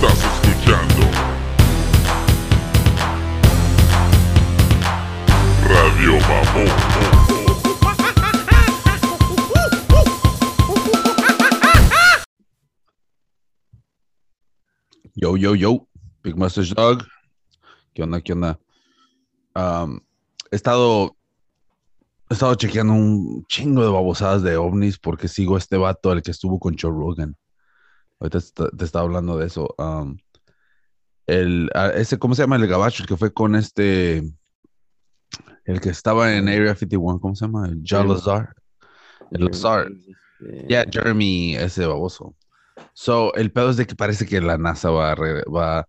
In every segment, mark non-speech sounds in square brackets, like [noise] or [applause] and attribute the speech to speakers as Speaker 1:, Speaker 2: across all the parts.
Speaker 1: Estás escuchando Radio Mamón.
Speaker 2: Yo, yo, yo, Big Mustache Dog. ¿Qué onda? ¿Qué onda? He estado, he estado chequeando un chingo de babosadas de ovnis porque sigo a este vato, el que estuvo con Joe Rogan. Ahorita te, estaba hablando de eso. Um, el, ese, ¿cómo se llama? El gabacho, el que fue con este, el que estaba en Area 51, ¿cómo se llama? El Jalazar. El Lazar. Ya, Jeremy, ese baboso. So, el pedo es de que parece que la NASA va a, re- va,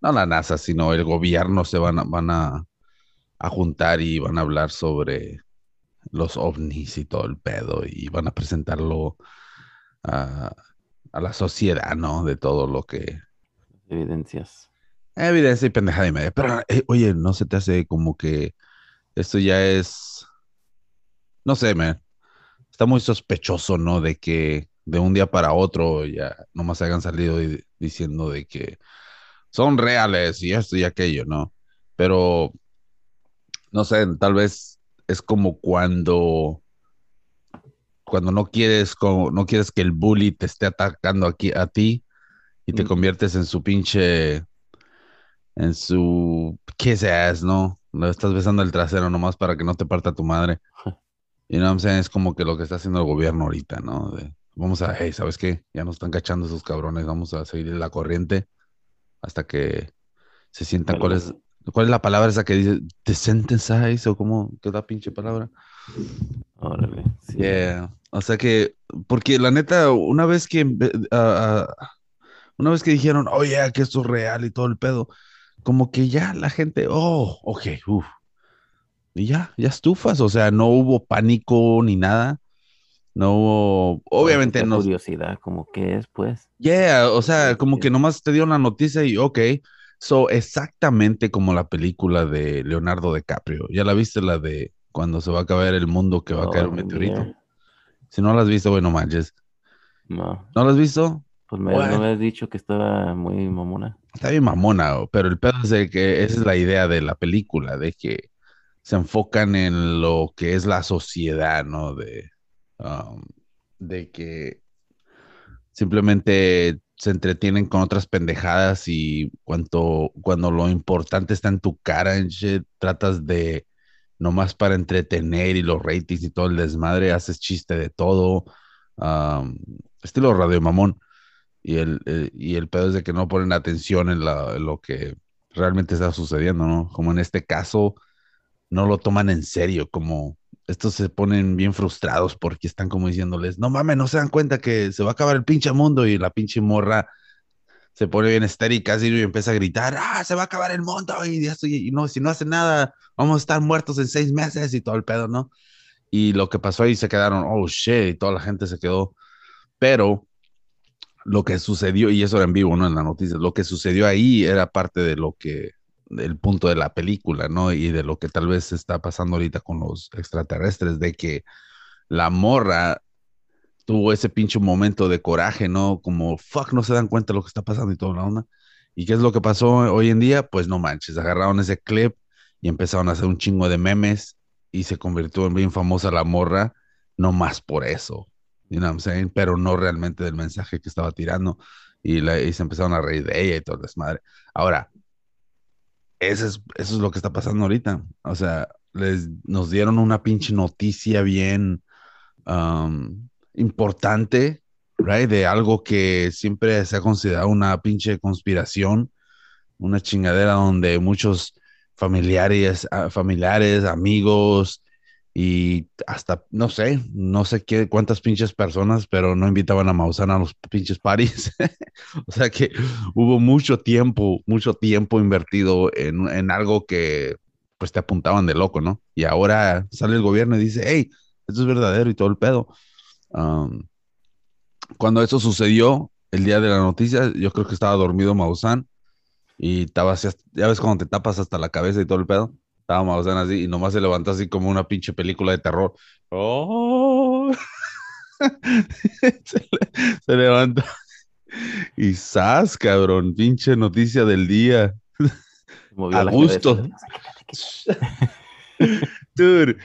Speaker 2: no la NASA, sino el gobierno se van a, van a, a juntar y van a hablar sobre los ovnis y todo el pedo y van a presentarlo a, a la sociedad, ¿no? De todo lo que...
Speaker 3: Evidencias.
Speaker 2: Evidencia y pendejada y media. Pero, eh, oye, ¿no se te hace como que esto ya es... No sé, man. Está muy sospechoso, ¿no? De que de un día para otro ya nomás hayan salido y- diciendo de que son reales y esto y aquello, ¿no? Pero, no sé, tal vez es como cuando, cuando no quieres, como, no quieres que el bully te esté atacando aquí a ti y te
Speaker 3: Mm.
Speaker 2: conviertes en su pinche, en su kiss ass, ¿no? Lo estás besando el trasero nomás para que no te parta tu madre. Y no, es como que lo que está haciendo el gobierno ahorita, ¿no? De, vamos a, hey, ¿sabes qué? Ya nos están cachando esos cabrones, vamos a seguir la corriente hasta que se sientan. ¿Cuál es, cuál es la palabra esa que dice desensitize o cómo? ¿Qué es la pinche palabra?
Speaker 3: Órale. sí.
Speaker 2: Yeah. O sea que, porque la neta, una vez que, una vez que dijeron, oye, que esto es real y todo el pedo, como que ya la gente, oh, ok, uff. Y ya, ya estufas, o sea, no hubo pánico ni nada. No hubo, obviamente no,
Speaker 3: curiosidad, como que es, pues.
Speaker 2: Yeah, o sea, como que nomás te dieron la noticia y ok, so exactamente como la película de Leonardo DiCaprio. ¿Ya la viste la de cuando se va a acabar el mundo que va a caer un meteorito?
Speaker 3: yeah.
Speaker 2: Si no la has visto, bueno, manches.
Speaker 3: No,
Speaker 2: ¿No la has visto?
Speaker 3: pues me,
Speaker 2: Bueno.
Speaker 3: no me has dicho que estaba muy mamona.
Speaker 2: Está bien mamona, pero el pedo es de que esa es la idea de la película, de que se enfocan en lo que es la sociedad, ¿no? De, um, de que simplemente se entretienen con otras pendejadas y cuanto, cuando lo importante está en tu cara, en shit, tratas de nomás para entretener y los ratings y todo el desmadre, haces chiste de todo, um, estilo Radio Mamón. Y el, el- y el pedo es de que no ponen atención en, en lo que realmente está sucediendo, ¿no? Como en este caso, no lo toman en serio, como estos se ponen bien frustrados porque están como diciéndoles, no mames, no se dan cuenta que se va a acabar el pinche mundo y la pinche morra se pone bien estérica y empieza a gritar, ah, se va a acabar el mundo y, y, y no, si no hace nada, vamos a estar muertos en seis meses y todo el pedo, ¿no? Y lo que pasó ahí se quedaron, oh shit, y toda la gente se quedó, pero lo que sucedió, y eso era en vivo, ¿no? En la noticia, lo que sucedió ahí era parte de lo que, del punto de la película, ¿no? Y de lo que tal vez está pasando ahorita con los extraterrestres, de que la morra tuvo ese pinche momento de coraje, ¿no? Como, fuck, no se dan cuenta de lo que está pasando y toda la onda. ¿Y qué es lo que pasó hoy en día? Pues no manches, agarraron ese clip y empezaron a hacer un chingo de memes y se convirtió en bien famosa la morra, no más por eso, you know what I'm saying? Pero no realmente del mensaje que estaba tirando y, la- y se empezaron a reír de ella y todo desmadre. Ahora, eso es, eso es lo que está pasando ahorita. O sea, les, nos dieron una pinche noticia bien um, importante, right? De algo que siempre se ha considerado una pinche conspiración, una chingadera donde muchos familiares, ah, familiares, amigos y hasta, no sé, no sé qué, cuántas pinches personas, pero no invitaban a Maussan a los pinches parties. [laughs] o sea que hubo mucho tiempo, mucho tiempo invertido en, en algo que pues te apuntaban de loco, ¿no? Y ahora sale el gobierno y dice, hey, esto es verdadero y todo el pedo. Um, cuando eso sucedió, el día de la noticia, yo creo que estaba dormido Maussan y estaba así, ya ves cuando te tapas hasta la cabeza y todo el pedo. Estaba Maussan así y nomás se levantó así como una pinche película de terror. ¡Oh! [laughs] se, le- se levantó Y sas, cabrón, pinche noticia del día. A gusto. Dude,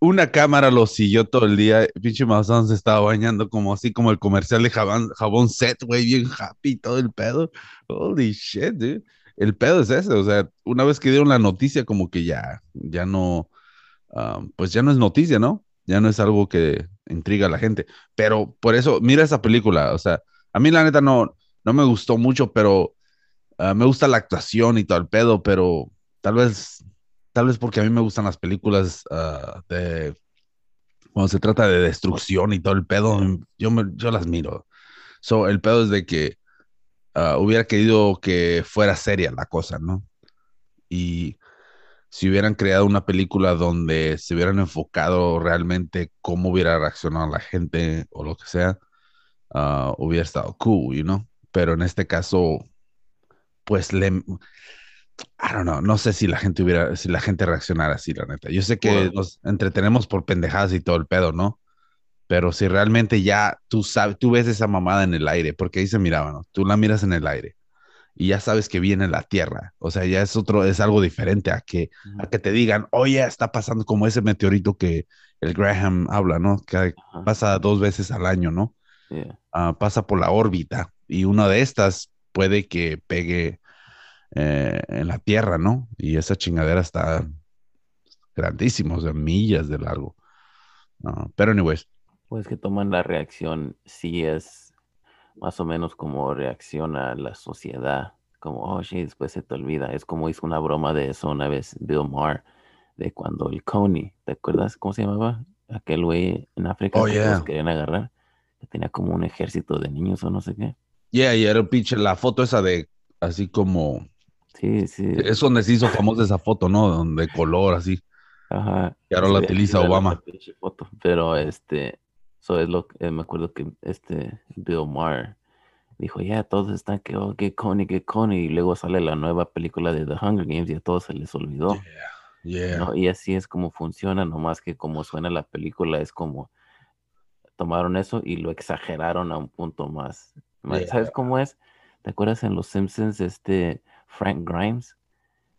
Speaker 2: una cámara lo siguió todo el día. Pinche Mazón se estaba bañando como así como el comercial de jabón, jabón set, güey, bien happy todo el pedo. Holy shit, dude. El pedo es ese, o sea, una vez que dieron la noticia, como que ya, ya no, um, pues ya no es noticia, ¿no? Ya no es algo que intriga a la gente. Pero por eso, mira esa película, o sea, a mí la neta no, no me gustó mucho, pero ah, me gusta la actuación y todo el pedo, pero tal vez, tal vez porque a mí me gustan las películas ah, de cuando se trata de destrucción y todo el pedo, yo, me- yo las miro. So, el pedo es de que ah, hubiera querido que fuera seria la cosa, ¿no? Y si hubieran creado una película donde se hubieran enfocado realmente cómo hubiera reaccionado la gente o lo que sea, ah, hubiera estado cool, you know? Pero en este caso, pues le, I don't know, no sé si la gente hubiera, si la gente reaccionara así, la neta. Yo sé que
Speaker 3: Bueno.
Speaker 2: nos entretenemos por pendejadas y todo el pedo, ¿no? Pero si realmente ya tú sabes, tú ves esa mamada en el aire, porque ahí se miraba, ¿no? Tú la miras en el aire y ya sabes que viene la tierra. O sea, ya es otro, es algo diferente a que, a que te digan, oye, está pasando como ese meteorito que el Graham habla, ¿no? Que pasa dos veces al año, ¿no?
Speaker 3: yeah.
Speaker 2: Ah, pasa por la órbita y una de estas puede que pegue eh, en la Tierra, ¿no? Y esa chingadera está grandísima, o sea, millas de largo. Ah, pero, anyways,
Speaker 3: Pues que toman la reacción, sí es más o menos como reacciona la sociedad, como, oh, sí, después se te olvida. Es como hizo una broma de eso una vez Bill Maher, de cuando el Coney, ¿te acuerdas cómo se llamaba? Aquel güey en África
Speaker 2: Oh,
Speaker 3: que
Speaker 2: yeah.
Speaker 3: los querían agarrar, que tenía como un ejército de niños o no sé qué.
Speaker 2: yeah, y era el pinche, la foto esa de, así como,
Speaker 3: Sí, sí.
Speaker 2: es donde se hizo famosa esa foto, ¿no? Donde color, así.
Speaker 3: Ajá.
Speaker 2: Y ahora la utiliza
Speaker 3: la
Speaker 2: Obama.
Speaker 3: foto. Pero este, eso es lo que me acuerdo que este Bill Maher dijo, ya todos están que, oh, que Coney, que Coney, y luego sale la nueva película de The Hunger Games y a todos se les olvidó.
Speaker 2: Yeah.
Speaker 3: ¿no? Y así es como funciona, nomás que como suena la película es como tomaron eso y lo exageraron a un punto más.
Speaker 2: Yeah.
Speaker 3: ¿Sabes cómo es? ¿Te acuerdas en Los Simpsons este Frank Grimes?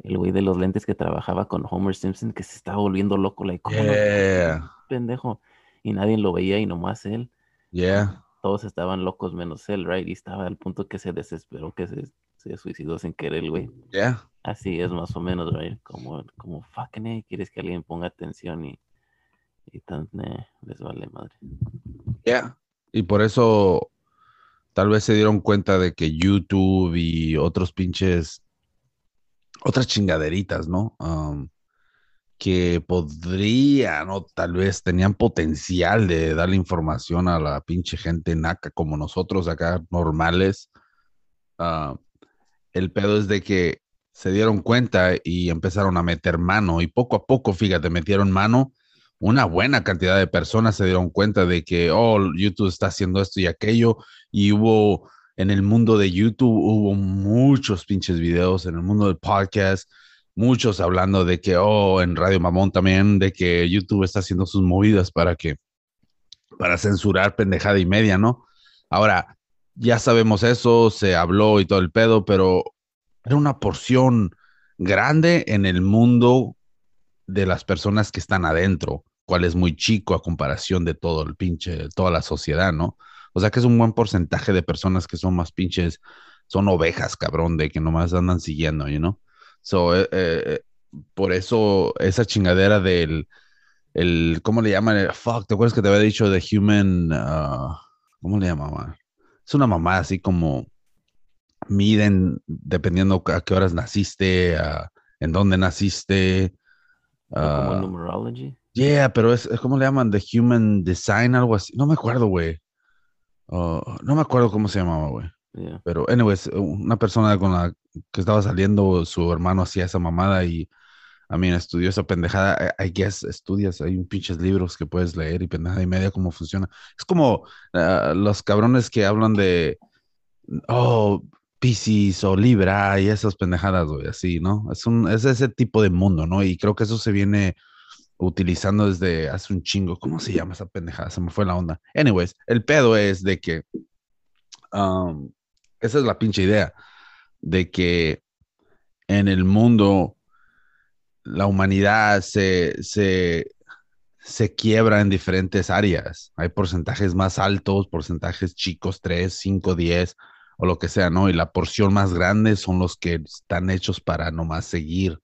Speaker 3: El güey de los lentes que trabajaba con Homer Simpson que se estaba volviendo loco, like, ¿cómo no?
Speaker 2: Yeah. [laughs]
Speaker 3: pendejo. Y nadie lo veía y nomás él.
Speaker 2: Yeah.
Speaker 3: Todos estaban locos menos él, right? Y estaba al punto que se desesperó, que se, se suicidó sin querer, el güey.
Speaker 2: Yeah.
Speaker 3: Así es más o menos, right? Como, como fucking, eh, quieres que alguien ponga atención y, y tan, eh, les vale madre.
Speaker 2: Yeah. Y por eso tal vez se dieron cuenta de que YouTube y otros pinches, otras chingaderitas, ¿no? Um, que podrían o tal vez tenían potencial de darle información a la pinche gente naca como nosotros acá normales. El pedo es de que se dieron cuenta y empezaron a meter mano y poco a poco, fíjate, metieron mano. Una buena cantidad de personas se dieron cuenta de que, oh, YouTube está haciendo esto y aquello y hubo en el mundo de YouTube hubo muchos pinches videos, en el mundo del podcast, muchos hablando de que, oh, en Radio Mamón también, de que YouTube está haciendo sus movidas para que, para censurar pendejada y media, ¿no? Ahora, ya sabemos eso, se habló y todo el pedo, pero era una porción grande en el mundo de las personas que están adentro, cual es muy chico a comparación de todo el pinche, toda la sociedad, ¿no? O sea que es un buen porcentaje de personas que son más pinches, son ovejas, cabrón, de que nomás andan siguiendo, you know? So, eh, eh, por eso esa chingadera del, el, ¿cómo le llaman? El- fuck, ¿te acuerdas que te había dicho de Human, ah, ¿cómo le llamaban? Es una mamá así como miden dependiendo a qué horas naciste, ah, en dónde naciste.
Speaker 3: Como
Speaker 2: ah,
Speaker 3: numerology.
Speaker 2: Yeah, pero es, como le llaman The Human Design, algo así. No me acuerdo, güey. No me acuerdo cómo se llamaba, güey.
Speaker 3: Yeah.
Speaker 2: Pero, anyways, una persona con la que estaba saliendo, su hermano hacía esa mamada y a mí estudió esa pendejada. I I guess estudias, hay un pinches libros que puedes leer y pendejada y media cómo funciona. Es como ah, los cabrones que hablan de, oh, Piscis o Libra y esas pendejadas, güey, así, ¿no? Es, un, es ese tipo de mundo, ¿no? Y creo que eso se viene utilizando desde hace un chingo. ¿Cómo se llama esa pendejada? Se me fue la onda. Anyways, el pedo es de que um, esa es la pinche idea de que en el mundo la humanidad se, se, se quiebra en diferentes áreas. Hay porcentajes más altos, porcentajes chicos, 3, 5, 10 o lo que sea, ¿no? Y la porción más grande son los que están hechos para nomás seguir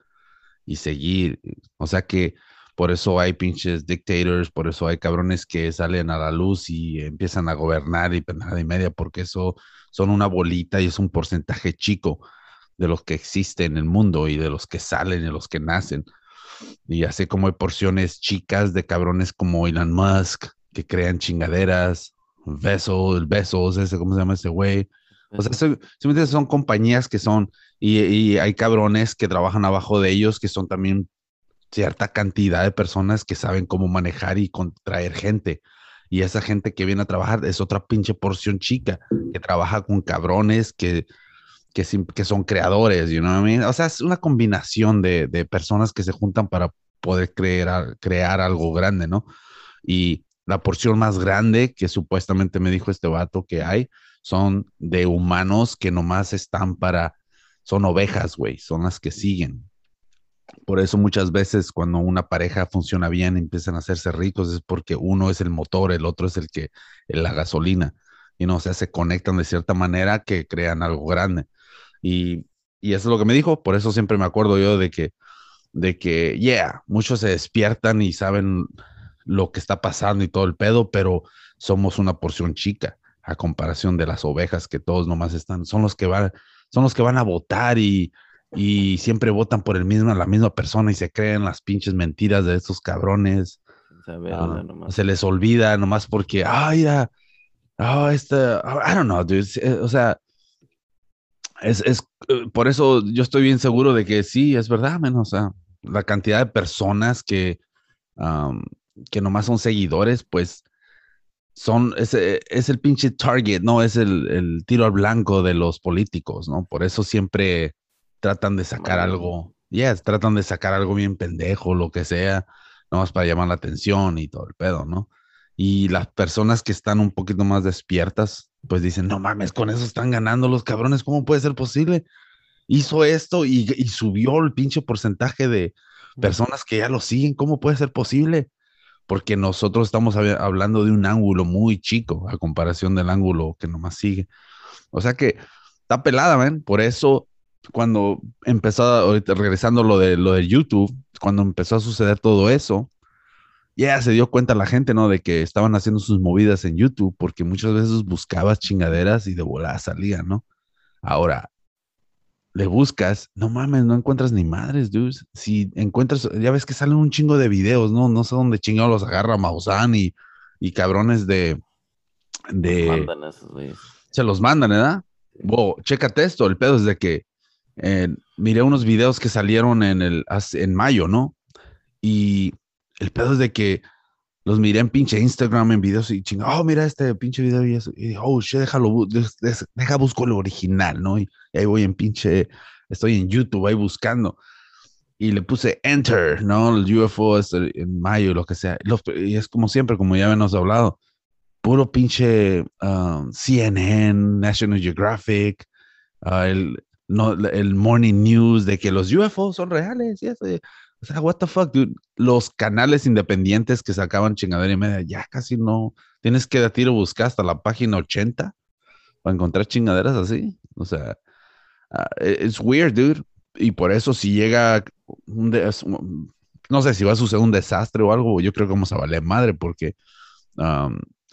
Speaker 2: y seguir. O sea que por eso hay pinches dictators, por eso hay cabrones que salen a la luz y empiezan a gobernar y nada y media, porque eso son una bolita y es un porcentaje chico de los que existen en el mundo y de los que salen y de los que nacen. Y así como hay porciones chicas de cabrones como Elon Musk, que crean chingaderas, Besos, Besos, ese, ¿cómo se llama ese güey? O sea, simplemente son compañías que son, y, y, hay cabrones que trabajan abajo de ellos, que son también cierta cantidad de personas que saben cómo manejar y contraer gente. Y esa gente que viene a trabajar es otra pinche porción chica, que trabaja con cabrones que que, que son creadores, you know what I? O sea, es una combinación de, de personas que se juntan para poder crear, crear algo grande, ¿no? Y la porción más grande que supuestamente me dijo este vato que hay son de humanos que nomás están para, son ovejas, güey, son las que siguen. Por eso muchas veces cuando una pareja funciona bien, empiezan a hacerse ricos, es porque uno es el motor, el otro es el que, la gasolina. Y no, o sea, se conectan de cierta manera que crean algo grande. Y, y eso es lo que me dijo, por eso siempre me acuerdo yo de que, de que, yeah, muchos se despiertan y saben lo que está pasando y todo el pedo, pero somos una porción chica a comparación de las ovejas que todos nomás están, son los que van, son los que van a votar y, y siempre votan por el mismo, la misma persona y se creen las pinches mentiras de estos cabrones. Ah, se les olvida nomás porque, ay, ya, oh, este, I don't know, dude. Eh, o sea, es, es, eh, por eso yo estoy bien seguro de que sí, es verdad, menos, o sea, la cantidad de personas que, que nomás son seguidores, pues son, es, eh, es el pinche target, ¿no? Es el, el, tiro al blanco de los políticos, ¿no? Por eso siempre tratan de sacar algo, yes, tratan de sacar algo bien pendejo, lo que sea, nomás para llamar la atención y todo el pedo, ¿no? Y las personas que están un poquito más despiertas, pues dicen, no mames, con eso están ganando los cabrones, ¿cómo puede ser posible? Hizo esto y, subió el pinche porcentaje de personas que ya lo siguen, ¿cómo puede ser posible? Porque nosotros estamos hablando de un ángulo muy chico a comparación del ángulo que nomás sigue. O sea que está pelada, ven. Por eso, cuando empezó, ahorita regresando lo de, lo de YouTube, cuando empezó a suceder todo eso, ya se dio cuenta la gente, ¿no? De que estaban haciendo sus movidas en YouTube, porque muchas veces buscabas chingaderas y de volada salían, ¿no? Ahora, le buscas, no mames, no encuentras ni madres, dude. Si encuentras, ya ves que salen un chingo de videos, ¿no? No sé dónde chingados los agarra Maussan y, y cabrones de. de se los mandan, ¿verdad? Wow, chécate esto, el pedo es de que eh, miré unos videos que salieron en, el, en mayo, ¿no? Y el pedo es de que los miré en pinche Instagram en videos y chinga, oh, mira este pinche video y eso. Y oh, shit, déjalo, deja busco lo original, ¿no? Y, ahí voy en pinche, estoy en YouTube ahí buscando. Y le puse enter, ¿no? El UFO es en mayo, lo que sea. y es como siempre, como ya habíamos hablado, puro pinche um, CNN, National Geographic, uh, el, no, el Morning News de que los UFO son reales. Y eso, o sea, what the fuck, dude. Los canales independientes que sacaban chingadera y media, ya casi no. Tienes que de tiro buscar hasta la página 80 para encontrar chingaderas así. O sea, uh, it's weird, dude. Y por eso, si llega un. no sé si va a suceder un desastre o algo, yo creo que vamos a valer madre, porque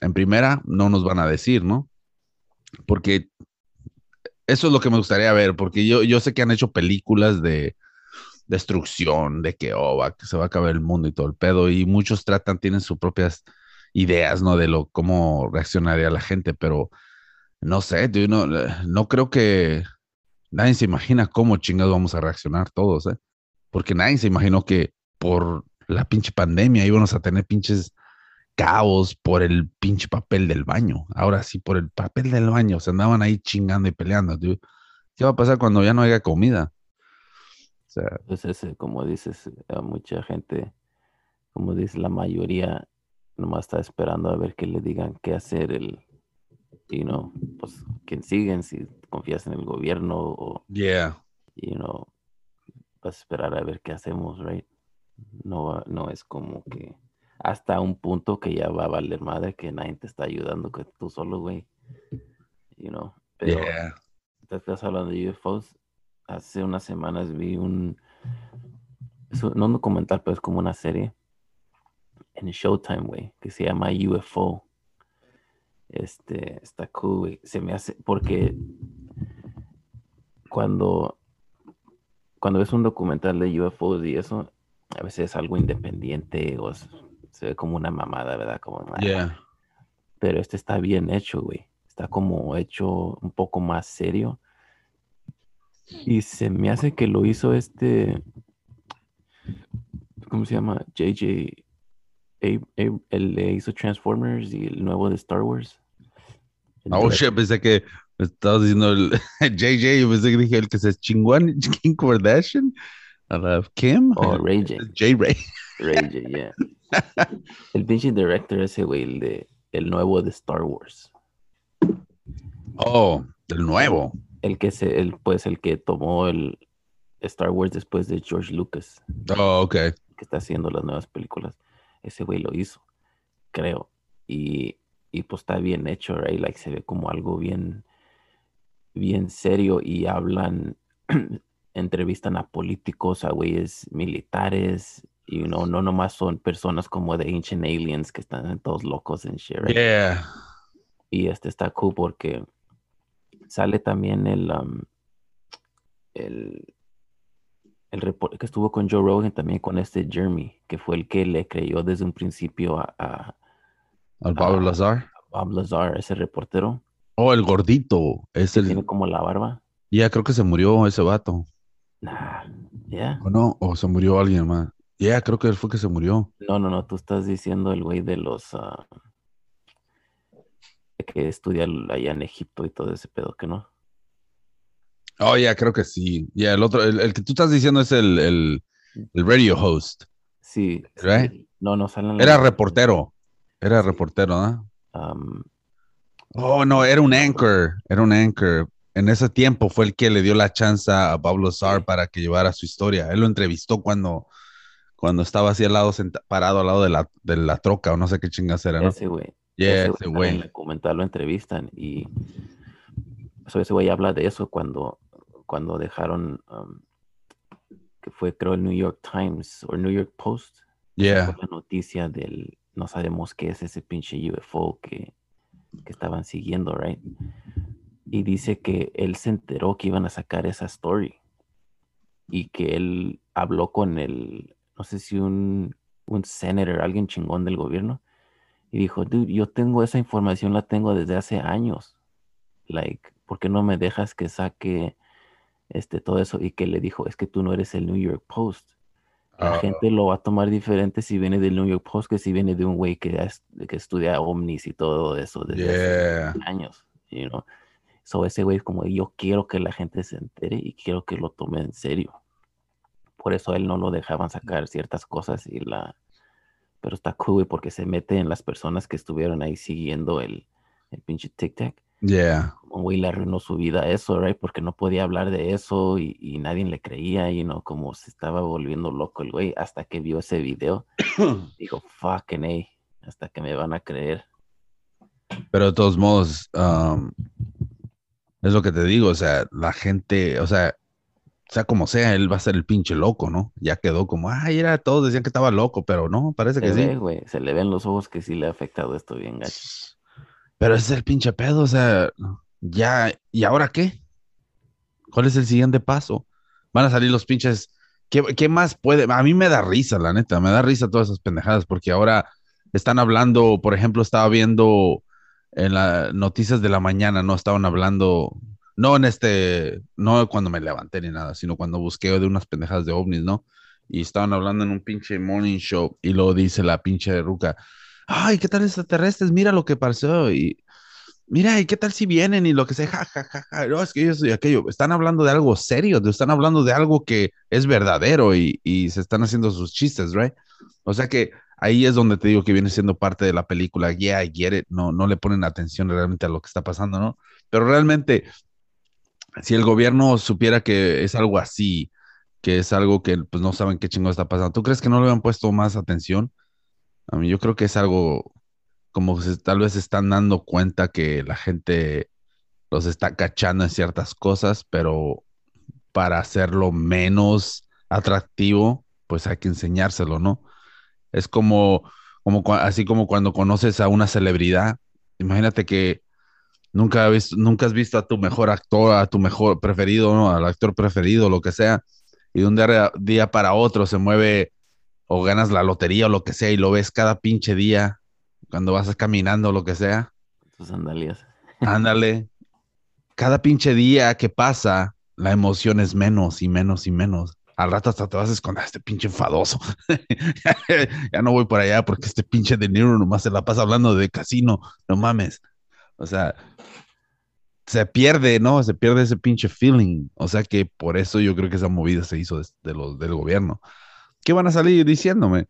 Speaker 2: en primera no nos van a decir, ¿no? Porque eso es lo que me gustaría ver, porque yo, yo sé que han hecho películas de destrucción, de que, oh, que se va a acabar el mundo y todo el pedo. Y muchos tratan, tienen sus propias ideas, ¿no? De lo, cómo reaccionaría la gente, pero no sé, no, no creo que nadie se imagina cómo chingados vamos a reaccionar todos, ¿eh? Porque nadie se imaginó que por la pinche pandemia íbamos a tener pinches caos por el pinche papel del baño. Ahora sí, por el papel del baño, se andaban ahí chingando y peleando, ¿Qué va a pasar cuando ya no haya comida?
Speaker 3: pues ese, como dices, a mucha gente, como dice la mayoría, nomás está esperando a ver que le digan qué hacer el, you know, pues, quién siguen, si confías en el gobierno o,
Speaker 2: Yeah.
Speaker 3: you know, vas a esperar a ver qué hacemos, right? No, no es como que hasta un punto que ya va a valer madre que nadie te está ayudando, que tú solo, güey. You know, pero
Speaker 2: Yeah.
Speaker 3: te estás hablando de UFOs. Hace unas semanas vi un, no un documental, pero es como una serie en Showtime, güey, que se llama UFO. Este, está cool, güey. Se me hace, porque cuando, cuando ves un documental de UFOs y eso, a veces es algo independiente o es- se ve como una mamada, ¿verdad? Como, ah,
Speaker 2: Yeah.
Speaker 3: pero este está bien hecho, güey. Está como hecho un poco más serio. Y se me hace que lo hizo este, ¿cómo se llama? JJ, el que hizo Transformers y el nuevo de Star Wars. El
Speaker 2: Oh, shit, pensé que estabas diciendo el [laughs] JJ, yo pensé que dije el que se chingó Kim Kardashian, a la Kim.
Speaker 3: Oh,
Speaker 2: el-
Speaker 3: Ray J. [laughs]
Speaker 2: J. Ray.
Speaker 3: Ray J, yeah. [laughs] El pinche director ese, güey, el de el nuevo de Star Wars.
Speaker 2: Oh, del nuevo.
Speaker 3: El que se, el, pues el que tomó el Star Wars después de George Lucas.
Speaker 2: Oh, ok.
Speaker 3: que está haciendo las nuevas películas, ese güey lo hizo, creo. Y, y pues está bien hecho, right? Like se ve como algo bien, bien serio y hablan, [clears throat] entrevistan a políticos, a güeyes militares, y no, no nomás son personas como de Ancient Aliens que están todos locos en shit, right?
Speaker 2: Yeah.
Speaker 3: Y este está cool porque sale también el, um, el, el report que estuvo con Joe Rogan también con este Jeremy, que fue el que le creyó desde un principio a, a
Speaker 2: Al
Speaker 3: Ah.
Speaker 2: Lazar.
Speaker 3: Bob Lazar, ese reportero,
Speaker 2: Oh, el gordito. Es el.
Speaker 3: tiene como la barba.
Speaker 2: Ya creo que se murió ese vato.
Speaker 3: Nah, ya.
Speaker 2: ¿O no? O se murió alguien más. Ya, creo que él fue que se murió.
Speaker 3: No, no, no, tú estás diciendo el güey de los ah, que estudia allá en Egipto y todo ese pedo, que no.
Speaker 2: Oh, ya, creo que sí. Ya, el otro, el, el que tú estás diciendo es el, el, el radio host.
Speaker 3: Sí,
Speaker 2: Right?
Speaker 3: sí. No, no salen
Speaker 2: Era reportero. Era reportero, ¿no?
Speaker 3: um,
Speaker 2: Oh, no, era un anchor. Era un anchor. En ese tiempo fue el que le dio la chance a Pablo Sar para que llevara su historia. Él lo entrevistó cuando, cuando estaba así al lado, parado al lado de la, de la troca o no sé qué chingas era, ¿no?
Speaker 3: ese güey.
Speaker 2: Yeah,
Speaker 3: ese En
Speaker 2: güey.
Speaker 3: documental lo entrevistan y so, ese güey habla de eso cuando, cuando dejaron, um, que fue creo el New York Times o New York Post,
Speaker 2: Yeah.
Speaker 3: la noticia del, no sabemos qué es ese pinche UFO que, que estaban siguiendo, right? Y dice que él se enteró que iban a sacar esa story y que él habló con el, no sé si un, un senator, alguien chingón del gobierno, y dijo, dude, yo tengo esa información, la tengo desde hace años. Like, ¿por qué no me dejas que saque este, todo eso? Y que le dijo, es que tú no eres el New York Post. La
Speaker 2: Ah.
Speaker 3: gente lo va a tomar diferente si viene del New York Post que si viene de un güey que, que estudia ovnis y todo eso desde
Speaker 2: Yeah.
Speaker 3: hace años, you know. So ese güey es como, yo quiero que la gente se entere y quiero que lo tome en serio. Por eso a él no lo dejaban sacar ciertas cosas y la... Pero está cool, güey, porque se mete en las personas que estuvieron ahí siguiendo el, el pinche tic-tac.
Speaker 2: Yeah.
Speaker 3: Un güey le arruinó su vida a eso, right? Porque no podía hablar de eso y, y nadie le creía, y no, como se estaba volviendo loco el güey hasta que vio ese video. [coughs] Dijo, fucking A, hasta que me van a creer.
Speaker 2: Pero de todos modos, um, es lo que te digo, o sea, la gente, o sea, sea como sea, él va a ser el pinche loco, ¿no? Ya quedó como, ay, era, todos decían que estaba loco, pero no, parece
Speaker 3: Se
Speaker 2: que
Speaker 3: ve,
Speaker 2: sí.
Speaker 3: se le ven los ojos que sí le ha afectado esto bien gacho.
Speaker 2: Pero ese es el pinche pedo, o sea, ya, ¿y ahora qué? ¿Cuál es el siguiente paso? Van a salir los pinches, ¿qué, qué más puede? A mí me da risa, la neta, me da risa todas esas pendejadas, porque ahora están hablando, por ejemplo, estaba viendo en las noticias de la mañana, no estaban hablando, no en este, no cuando me levanté ni nada, sino cuando busqué de unas pendejadas de ovnis, ¿no? Y estaban hablando en un pinche morning show y luego dice la pinche ruca, ay, ¿qué tal extraterrestres? Mira lo que pasó y mira, ¿y qué tal si vienen y lo que sea? Ja, ja, ja, ja. No, es que ellos y aquello. Están hablando de algo serio, de- están hablando de algo que es verdadero y, y se están haciendo sus chistes, ¿right? O sea que ahí es donde te digo que viene siendo parte de la película. Yeah, I. No, no le ponen atención realmente a lo que está pasando, ¿no? Pero realmente, si el gobierno supiera que es algo así, que es algo que pues no saben qué chingo está pasando, ¿tú crees que no le habían puesto más atención? A mí yo creo que es algo como que tal vez se están dando cuenta que la gente los está cachando en ciertas cosas, pero para hacerlo menos atractivo, pues hay que enseñárselo, ¿no? Es como, como así como cuando conoces a una celebridad, imagínate que nunca, has visto, nunca has visto a tu mejor actor, a tu mejor preferido, ¿no? Al actor preferido, lo que sea, y de un día, día para otro se mueve o ganas la lotería o lo que sea y lo ves cada pinche día cuando vas caminando o lo que sea.
Speaker 3: Tus sandalias.
Speaker 2: Ándale. Cada pinche día que pasa, la emoción es menos y menos y menos. Al rato hasta te vas a esconder, este pinche enfadoso. [laughs] ya no voy por allá porque este pinche de Niro nomás se la pasa hablando de casino. No mames. O sea, se pierde, ¿no? Se pierde ese pinche feeling. O sea que por eso yo creo que esa movida se hizo de, los, del gobierno. ¿Qué van a salir diciéndome?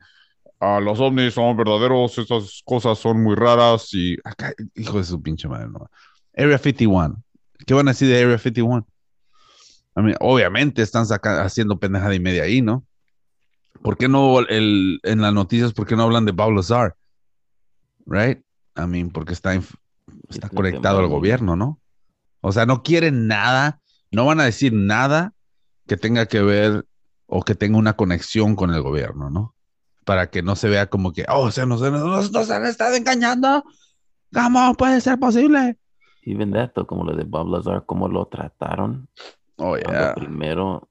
Speaker 2: Ah, los ovnis son verdaderos, estas cosas son muy raras y acá, hijo de su pinche madre, ¿no? Area 51. ¿Qué van a decir de Area 51? Obviamente están haciendo pendejada y media ahí, ¿no? ¿Por qué no el, en las noticias, por qué no hablan de Bob Lazar? Right? I mean, porque está, está conectado al gobierno, ¿no? O sea, no quieren nada, no van a decir nada que tenga que ver o que tenga una conexión con el gobierno, ¿no? Para que no se vea como que, oh, o sea, nos, nos, nos han estado engañando. ¿Cómo puede ser posible?
Speaker 3: Y esto, como lo de Bob Lazar, cómo lo trataron
Speaker 2: Oh,
Speaker 3: primero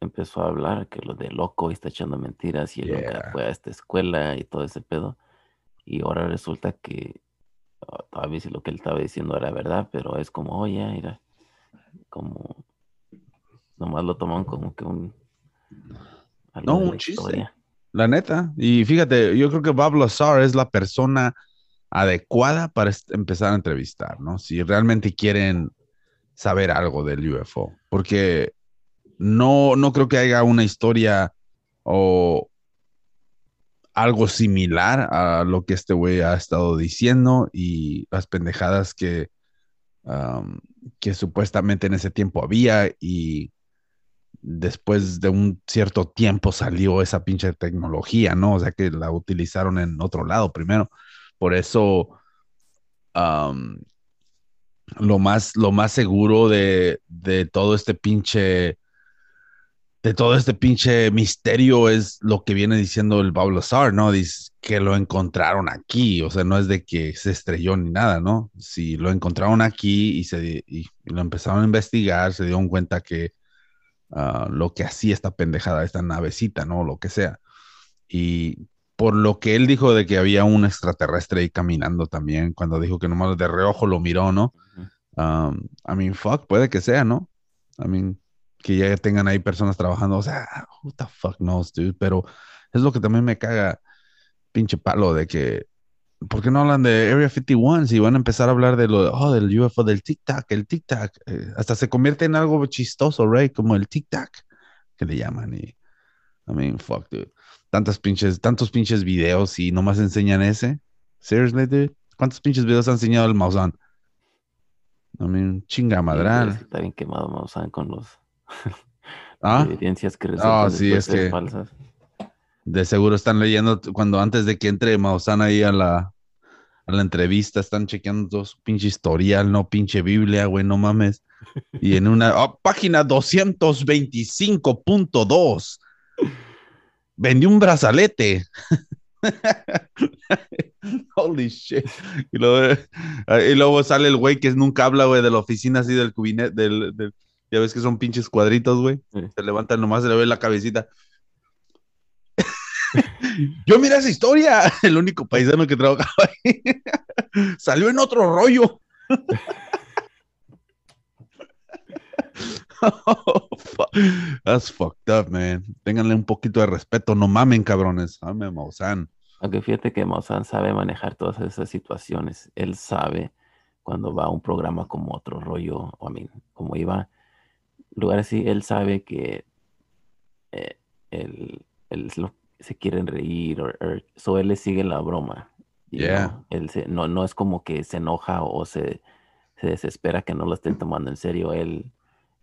Speaker 3: empezó a hablar que lo de loco y está echando mentiras y él nunca fue a esta escuela y todo ese pedo. Y ahora resulta que oh, todavía si lo que él estaba diciendo era verdad, pero es como, oye, mira, como nomás lo toman como que un...
Speaker 2: No, un chiste. La neta. Y fíjate, yo creo que Bob Lazar es la persona adecuada para empezar a entrevistar, ¿no? Si realmente quieren saber algo del UFO, porque no, no creo que haya una historia o algo similar a lo que este güey ha estado diciendo y las pendejadas que, que supuestamente en ese tiempo había y después de un cierto tiempo salió esa pinche tecnología, ¿no? O sea que la utilizaron en otro lado primero. Por eso lo más, lo más seguro de, todo este pinche, de todo este pinche misterio es lo que viene diciendo el Pablo Sar, ¿no? Dice que lo encontraron aquí, o sea, no es de que se estrelló ni nada, ¿no? Si lo encontraron aquí y, se, lo empezaron a investigar, se dieron cuenta que ah, lo que hacía esta pendejada, esta navecita, ¿no? Lo que sea. Y por lo que él dijo de que había un extraterrestre ahí caminando también, cuando dijo que nomás de reojo lo miró, ¿no? Um, I mean, fuck, puede que sea, ¿no? I mean, que ya tengan ahí personas trabajando, o sea, who the fuck knows, dude, pero es lo que también me caga, pinche palo, de que, ¿por qué no hablan de Area 51 si van a empezar a hablar de lo, oh, del UFO, del tic-tac, el tic-tac, eh, hasta se convierte en algo chistoso, right? Como el tic-tac, que le llaman, y, I mean, fuck, dude tantas pinches, tantos pinches videos y nomás enseñan ese. Seriously, dude. ¿Cuántos pinches videos ha enseñado el Maussan? I mean, chinga madral.
Speaker 3: está bien quemado Maussan con los
Speaker 2: ¿Ah?
Speaker 3: evidencias que
Speaker 2: resultan sí, es que falsas. De seguro están leyendo cuando antes de que entre Maussan ahí a la, a la entrevista, están chequeando dos pinche historial, no pinche Biblia, güey, no mames. Y en una oh, página 225.2 vendí un brazalete. [laughs] Holy shit. Y luego, sale el güey que nunca habla, güey, de la oficina así del cubinet, del, ya ves que son pinches cuadritos, güey. Se levantan nomás, se le ve la cabecita. [laughs] Yo mira esa historia, [laughs] el único paisano que trabajaba ahí. Salió en otro rollo. [laughs] That's fucked up, man. Ténganle un poquito de respeto, no mamen, cabrones. Ame Maussan.
Speaker 3: Aunque fíjate que Maussan sabe manejar todas esas situaciones. Él sabe cuando va a un programa como otro rollo, o a mí, como iba, lugar así, él sabe que eh, el, se quieren reír, o so él le sigue la broma.
Speaker 2: Yeah.
Speaker 3: know. Él se- no, no es como que se enoja o se, se desespera que no lo estén tomando en serio. Él,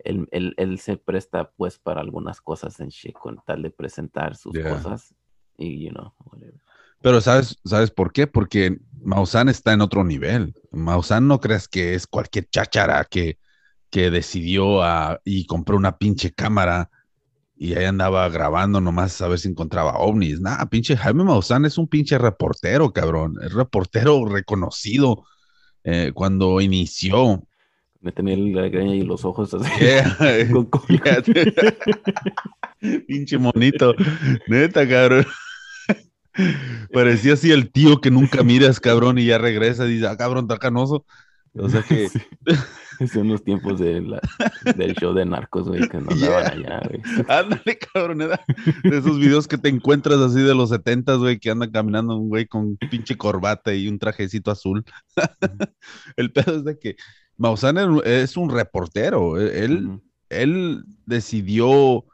Speaker 3: él, él, él se presta pues para algunas cosas en shit con tal de presentar sus
Speaker 2: Yeah.
Speaker 3: cosas y, you know, whatever.
Speaker 2: Pero ¿sabes, ¿sabes por qué? Porque Maussan está en otro nivel. Maussan no creas que es cualquier cháchara que, que decidió a- y compró una pinche cámara y ahí andaba grabando nomás a ver si encontraba ovnis. Nah, pinche Jaime Maussan es un pinche reportero, cabrón. Es reportero reconocido eh, cuando inició.
Speaker 3: Me tenía la greña y los ojos así. [laughs]
Speaker 2: Yeah. [laughs]
Speaker 3: con- [laughs]
Speaker 2: Yeah. pinche monito. Neta, cabrón. Parecía así el tío que nunca miras, cabrón, y ya regresa y dice, ah, cabrón, está canoso. O sea que,
Speaker 3: Sí. Son los tiempos de la- del show de narcos, güey, que no andaban allá, güey.
Speaker 2: ándale, cabrón, era de esos videos que te encuentras así de los setentas, güey, que anda caminando un güey con pinche corbata y un trajecito azul. el pedo es de que Maussan es un- reportero. e, Él,
Speaker 3: Ujú.
Speaker 2: él decidió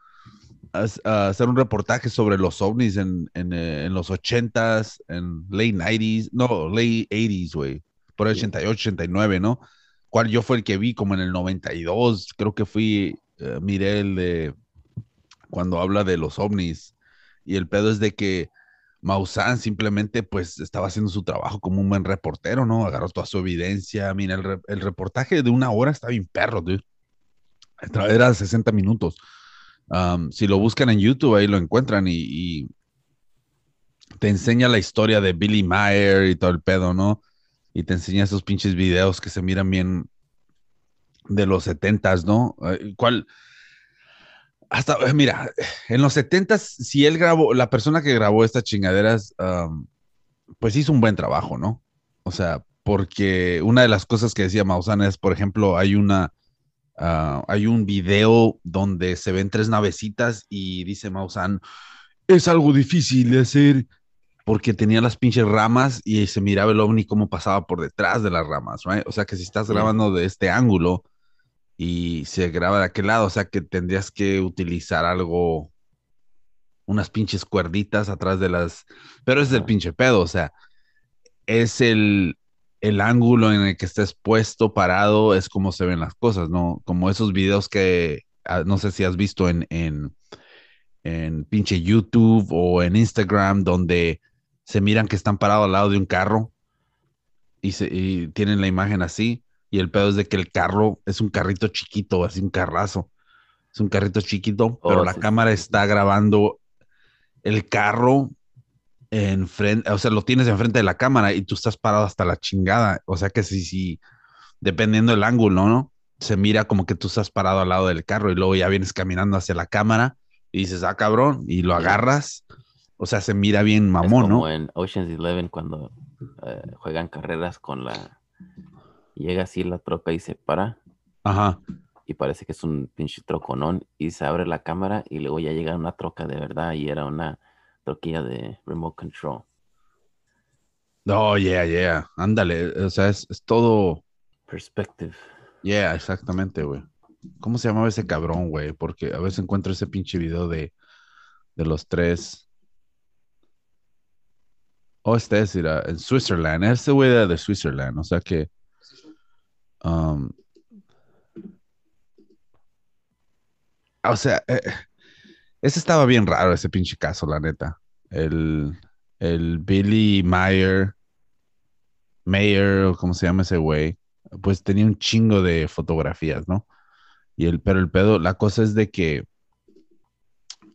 Speaker 2: hacer un reportaje sobre los ovnis en, en, eh, en los 80s, en late 90s, no, late 80s, güey, por el
Speaker 3: Sí.
Speaker 2: 88, 89, ¿no? Cual yo fue el que vi como en el 92, creo que fui, eh, miré el de cuando habla de los ovnis. Y el pedo es de que Maussan simplemente pues estaba haciendo su trabajo como un buen reportero, ¿no? Agarró toda su evidencia. Mira, el, el reportaje de una hora está bien perro, dude. Era- Era 60 minutos. Si lo buscan en YouTube, ahí lo encuentran y, y te enseña la historia de Billy Mayer y todo el pedo, ¿no? Y te enseña esos pinches videos que se miran bien de los 70s, ¿no? Eh, ¿Cuál? Hasta, eh, mira, en los 70s, si él grabó, la persona que grabó estas chingaderas, um, pues hizo un buen trabajo, ¿no? O sea, porque una de las cosas que decía Maussan es, por ejemplo, hay una, ah, hay un video donde se ven tres navecitas y dice Maussan, es algo difícil de hacer porque tenía las pinches ramas y se miraba el ovni cómo pasaba por detrás de las ramas, right? O sea que si estás grabando de este ángulo y se graba de aquel lado, o sea que tendrías que utilizar algo, unas pinches cuerditas atrás de las, pero es
Speaker 3: Ajá.
Speaker 2: pinche pedo, o sea, es el, el ángulo en el que estés puesto, parado, es como se ven las cosas, ¿no? Como esos videos que, ah, no sé si has visto en, en, en pinche YouTube o en Instagram, donde se miran que están parados al lado de un carro y, se, y tienen la imagen así. Y el pedo es de que el carro es un carrito chiquito, así un carrazo. Es un carrito chiquito, pero
Speaker 3: Oh,
Speaker 2: la
Speaker 3: sí,
Speaker 2: cámara está grabando el carro enfrente, o sea, lo tienes enfrente de la cámara y tú estás parado hasta la chingada. O sea que si, si, dependiendo del ángulo, ¿no? Se mira como que tú estás parado al lado del carro y luego ya vienes caminando hacia la cámara y dices, ah, cabrón, y lo agarras. O sea, se mira bien
Speaker 3: Es
Speaker 2: mamón,
Speaker 3: como
Speaker 2: ¿no?
Speaker 3: en Ocean's Eleven cuando eh, juegan carreras con la... Llega así la troca y se para
Speaker 2: Ajá.
Speaker 3: y parece que es un pinche troconón y se abre la cámara y luego ya llega una troca de verdad y era una troquilla de remote control.
Speaker 2: Oh, yeah, yeah. Ándale. O sea, es, es todo.
Speaker 3: Perspective.
Speaker 2: Yeah, exactamente, güey. ¿Cómo se llamaba ese cabrón, güey? Porque a veces encuentro ese pinche video de, de los tres. Oh, este es, mira, en Switzerland. Ese güey era de Switzerland. O sea que. Um, o sea, eh, ese estaba bien raro, ese pinche caso, la neta. El, el Billy Mayer, Mayer, o como se llama ese güey, pues tenía un chingo de fotografías, ¿no? Y el, pero el pedo, la cosa es de que,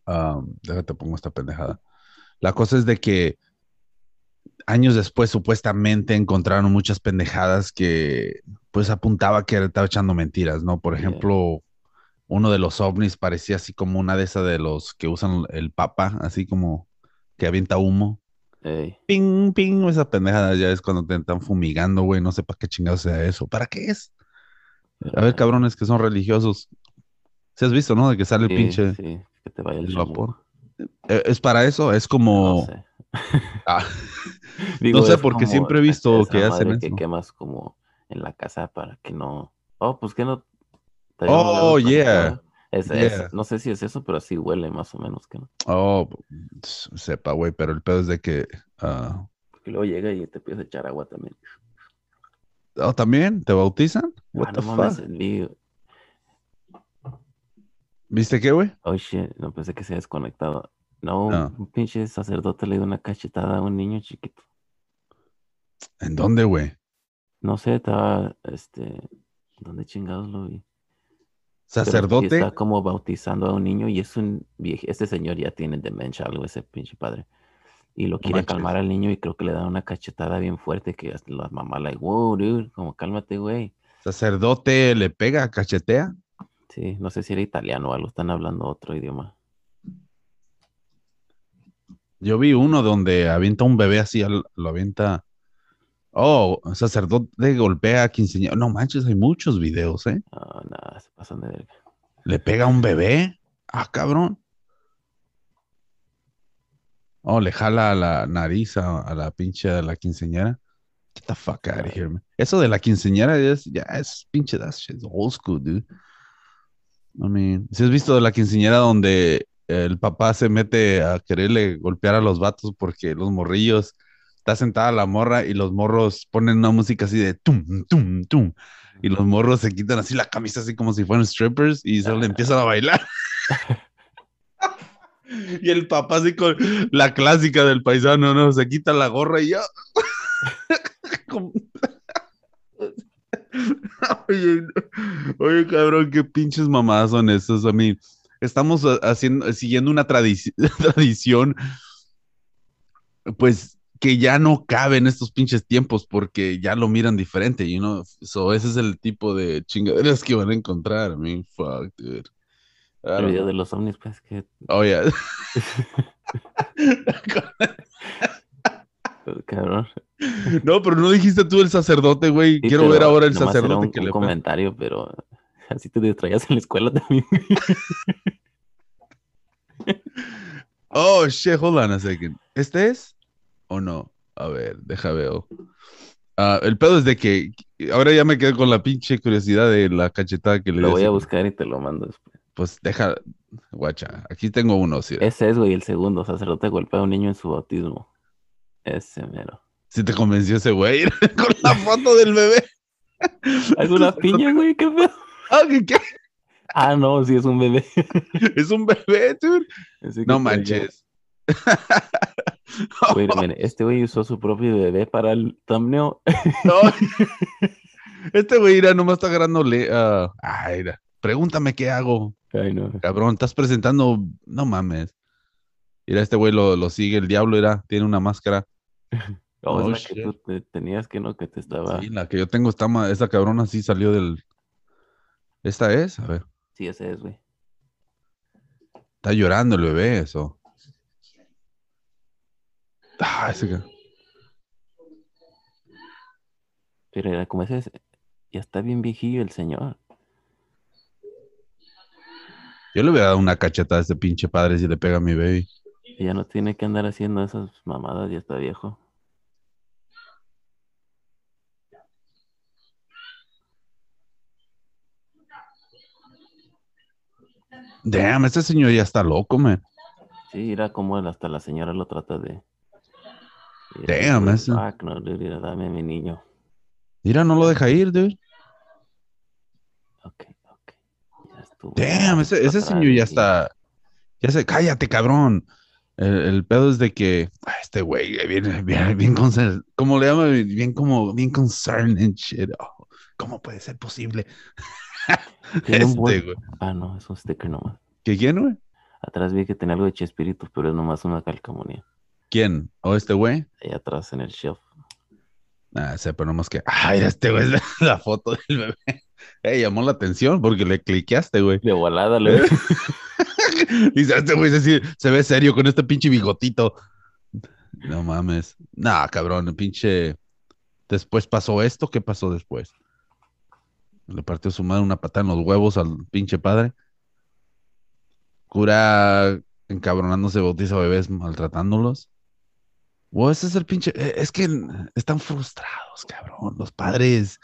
Speaker 2: um, déjate pongo esta pendejada. La cosa es de que años después supuestamente encontraron muchas pendejadas que pues apuntaba que estaba echando mentiras, ¿no? Por ejemplo, uno de los ovnis parecía así como una de esas de los que usan el papa, así como que avienta humo.
Speaker 3: Ey,
Speaker 2: Ping, ping, esa pendejada ya es cuando te están fumigando, güey, no sé para qué chingados sea eso. ¿Para qué es? A ver, cabrones que son religiosos. Si has visto, ¿no? De que sale el pinche
Speaker 3: sí, que te vaya el
Speaker 2: vapor. Eh, ¿Es para eso? Es
Speaker 3: No [laughs] [laughs]
Speaker 2: como...
Speaker 3: sé.
Speaker 2: Ah,
Speaker 3: Digo,
Speaker 2: sé, porque siempre he visto que hacen
Speaker 3: madre que
Speaker 2: eso.
Speaker 3: quemas como en la casa para que no. Oh, pues que no.
Speaker 2: Oh, yeah.
Speaker 3: es-
Speaker 2: Yeah.
Speaker 3: no sé si es eso, pero así huele más o menos que no.
Speaker 2: Oh, s- sepa, güey, pero el pedo es de que. ah,
Speaker 3: Porque luego llega y te empieza a echar agua también.
Speaker 2: oh, ¿también? ¿Te bautizan?
Speaker 3: Ah,
Speaker 2: What
Speaker 3: no mames,
Speaker 2: fuck?
Speaker 3: Vi-
Speaker 2: ¿Viste qué, güey?
Speaker 3: Oh shit, no pensé que se había desconectado. No, un pinche sacerdote le dio una cachetada a un niño chiquito.
Speaker 2: ¿En dónde, güey?
Speaker 3: No sé, estaba, este, ¿dónde chingados lo vi? Pero
Speaker 2: ¿Sacerdote?
Speaker 3: está como bautizando a un niño y es un viejo, este señor ya tiene demencia, algo ese pinche padre. Y lo quiere
Speaker 2: manches.
Speaker 3: calmar al niño y creo que le da una cachetada bien fuerte que hasta la mamá like, wow, dude, como cálmate, güey.
Speaker 2: ¿Sacerdote le pega, cachetea?
Speaker 3: Sí, no sé si era italiano o algo, están hablando otro idioma.
Speaker 2: Yo vi uno donde avienta un bebé así, lo avienta. Oh, sacerdote golpea a quinceañera. No manches, hay muchos videos, ¿eh?
Speaker 3: Ah, nada, se pasan de verga.
Speaker 2: ¿Le pega a un bebé? Ah, cabrón. Oh, le jala la nariz a, a la pinche a la quinceañera. Get the fuck out of here, man. Eso de la quinceañera es, ya es pinche, that shit's old school, dude. Si has visto la quinceañera donde el papá se mete a quererle golpear a los vatos porque los morrillos, está sentada la morra y los morros ponen una música así de tum, tum, tum. Y los morros se quitan así la camisa así como si fueran strippers y le empiezan a bailar. [laughs] y el papá así con la clásica del paisano, ¿no? Se quita la gorra y ya. [laughs] Como- [laughs] oye, oye, cabrón, qué pinches mamadas son esas. A mí, estamos ha- haciendo, siguiendo una tradici- [laughs] tradición, pues que ya no cabe en estos pinches tiempos porque ya lo miran diferente, you know? So, ese es el tipo de chingaderas que van a encontrar. I mean, fuck, dude.
Speaker 3: El video
Speaker 2: know.
Speaker 3: de los ovnis, pues que,
Speaker 2: Oh, yeah. [laughs]
Speaker 3: cabrón. [laughs]
Speaker 2: no, pero no dijiste tú el sacerdote, güey.
Speaker 3: Sí,
Speaker 2: Quiero ver ahora el sacerdote
Speaker 3: un,
Speaker 2: que
Speaker 3: un
Speaker 2: le
Speaker 3: comentario, pero [laughs] así te distraías en la escuela también. [laughs]
Speaker 2: Oh, shit, hold on a second. ¿Este es o no? A ver, deja veo. Ah, el pedo es de que ahora ya me quedé con la pinche curiosidad de la cachetada que le
Speaker 3: Lo voy a buscar y te lo mando después.
Speaker 2: Pues deja, guacha, aquí tengo uno, sí.
Speaker 3: Ese es, güey, el segundo. Sacerdote golpea a un niño en su bautismo. Ese mero.
Speaker 2: Si te convenció ese güey [laughs] con la foto del bebé.
Speaker 3: ¿Es una [laughs] piña, güey? ¿Qué pedo?
Speaker 2: Ah, ¿qué?
Speaker 3: Ah, no, sí es un bebé. [laughs]
Speaker 2: Es un bebé, dude. No manches.
Speaker 3: Wait a minute, Este güey usó su propio bebé para el thumbnail.
Speaker 2: No. Este güey, mira, nomás está agarrándole. ah, ay, mira, pregúntame qué hago.
Speaker 3: Ay, no.
Speaker 2: Cabrón, estás presentando. No mames. Mira, este güey lo, lo sigue el diablo, era, tiene una máscara.
Speaker 3: Oh, es la que tú te- tenías que no, que te estaba.
Speaker 2: Sí, la que yo tengo está ma- esa cabrona sí salió del. ¿Esta es? A ver.
Speaker 3: Sí, ese es, güey.
Speaker 2: Está llorando el bebé, eso. Ah, ese
Speaker 3: Pero era como ese. es- Ya está bien viejillo el señor.
Speaker 2: Yo le hubiera dado una cachetada a ese pinche padre si le pega a mi baby.
Speaker 3: Ya no tiene que andar haciendo esas mamadas, ya está viejo.
Speaker 2: Damn, este señor ya está loco, man.
Speaker 3: Sí, era como él, hasta la señora lo trata de. Mira,
Speaker 2: Damn, ese-
Speaker 3: fuck, no, dude, mira, dame a mi niño.
Speaker 2: Mira, no lo deja ir, dude.
Speaker 3: Ok, ok. Ya estuvo.
Speaker 2: Damn, ese, ese señor ya está. Ya se. Cállate, cabrón. El, el pedo es de que. ah, Este güey, eh, bien, bien, bien concerned. ¿Cómo le llama? Bien como. Bien concerned and shit. Oh, ¿Cómo puede ser posible? [laughs] [laughs]
Speaker 3: Tiene un
Speaker 2: Este,
Speaker 3: buen-. Ah, no, es un sticker nomás.
Speaker 2: ¿Qué quién, güey?
Speaker 3: Atrás vi que tenía algo de Chespirito, pero es nomás una calcamonía.
Speaker 2: ¿Quién? ¿O este güey?
Speaker 3: Ahí atrás en el shelf.
Speaker 2: Ah, sé, pero nomás que. Ay, este güey es la, [laughs] la foto del bebé. Ey, llamó la atención porque le cliqueaste, güey.
Speaker 3: De volada, le [laughs]
Speaker 2: Dice, este güey se, se ve serio con este pinche bigotito. No mames. Nah, cabrón, pinche. Después pasó esto, ¿qué pasó después? Le partió su madre una patada en los huevos al pinche padre. Cura encabronándose, bautiza bebés, maltratándolos. Wow, ese es el pinche. eh, Es que están frustrados, cabrón. Los padres.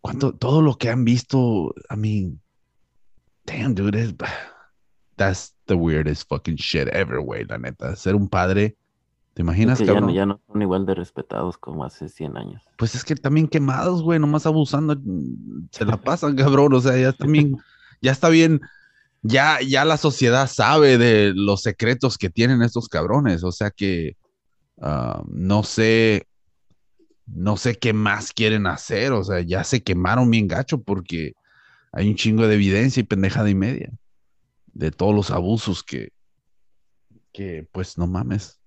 Speaker 2: Cuánto, todo lo que han visto, a mí. damn, dude, [sighs] that's the weirdest fucking shit ever, güey, la neta. Ser un padre, ¿te imaginas,
Speaker 3: que ya, no-
Speaker 2: cabrón?
Speaker 3: ya no son igual de respetados como hace 100 años.
Speaker 2: Pues es que también quemados, güey, nomás abusando, mm, se la pasan, [laughs] cabrón, o sea, ya también, ya está bien, ya, ya la sociedad sabe de los secretos que tienen estos cabrones, o sea que ah, no sé, no sé qué más quieren hacer, o sea, ya se quemaron bien gacho porque hay un chingo de evidencia y pendejada y media de todos los abusos que, que pues no mames.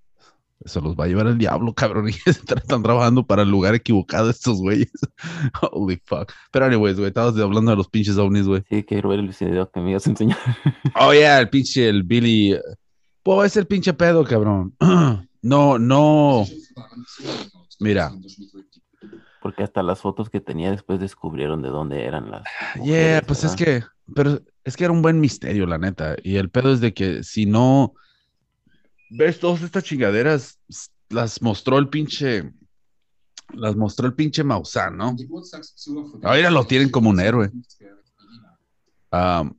Speaker 2: Eso los va a llevar el diablo, cabrón. [laughs] Y están trabajando para el lugar equivocado estos güeyes. [laughs] Holy fuck. Pero anyways, güey, estabas hablando de los pinches ovnis, güey.
Speaker 3: Sí, quiero ver el video que me ibas a enseñar. [laughs]
Speaker 2: Oh, yeah, el pinche, el Billy. Pues es el pinche pedo, cabrón. [clears throat] No, no. Mira.
Speaker 3: Porque hasta las fotos que tenía después descubrieron de dónde eran las. [sighs]
Speaker 2: Yeah, pues es que, pero es que era un buen misterio, la neta. Y el pedo es de que si no ves todas estas chingaderas, las mostró el pinche, las mostró el pinche Maussan, ¿no?
Speaker 4: Ahora lo tienen como un héroe. Ah,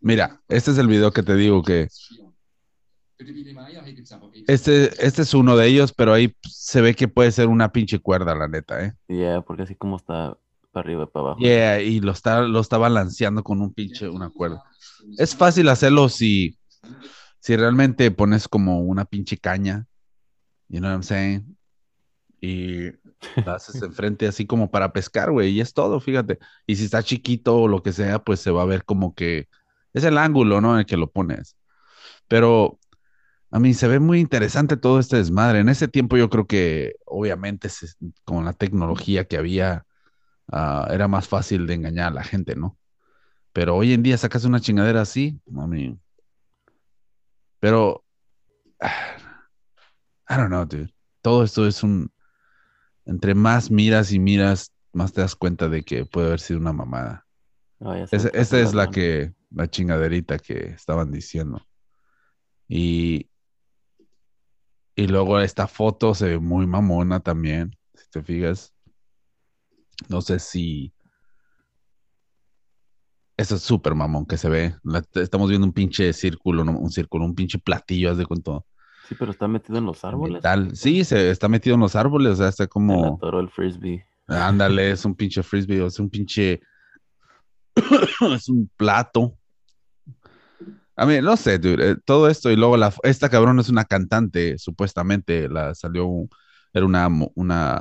Speaker 2: mira, este es el video que te digo que este, este es uno de ellos, pero ahí se ve que puede ser una pinche cuerda, la neta, ¿eh?
Speaker 3: Yeah, porque así como está para arriba para abajo.
Speaker 2: Yeah, y lo está, lo está balanceando con un pinche, una cuerda. Es fácil hacerlo si, si realmente pones como una pinche caña, you know what I'm saying? Y la haces enfrente así como para pescar, güey, y es todo, fíjate. Y si está chiquito o lo que sea, pues se va a ver como que es el ángulo, ¿no? En el que lo pones. Pero a mí se ve muy interesante todo este desmadre. En ese tiempo yo creo que obviamente se- con la tecnología que había, ah, era más fácil de engañar a la gente, ¿no? Pero hoy en día sacas una chingadera así, I mean, pero [sighs] I don't know, dude. Todo esto es un entre más miras y miras, más te das cuenta de que puede haber sido una mamada. Esa, esta es la que, la chingaderita que estaban diciendo. Y, y luego esta foto se ve muy mamona también, si te fijas. No sé si... Eso es súper mamón que se ve. La- estamos viendo un pinche círculo, ¿no? un círculo, un pinche platillo, haz de cuenta.
Speaker 3: Sí, pero está metido en los árboles.
Speaker 2: Metal. Sí, se está metido en los árboles, o sea, está como...
Speaker 3: el frisbee.
Speaker 2: Ándale, es un pinche frisbee, es un pinche. [coughs] es un plato. A mí, no sé, dude, eh, todo esto y luego la, esta cabrón es una cantante, supuestamente, la salió, era una, una,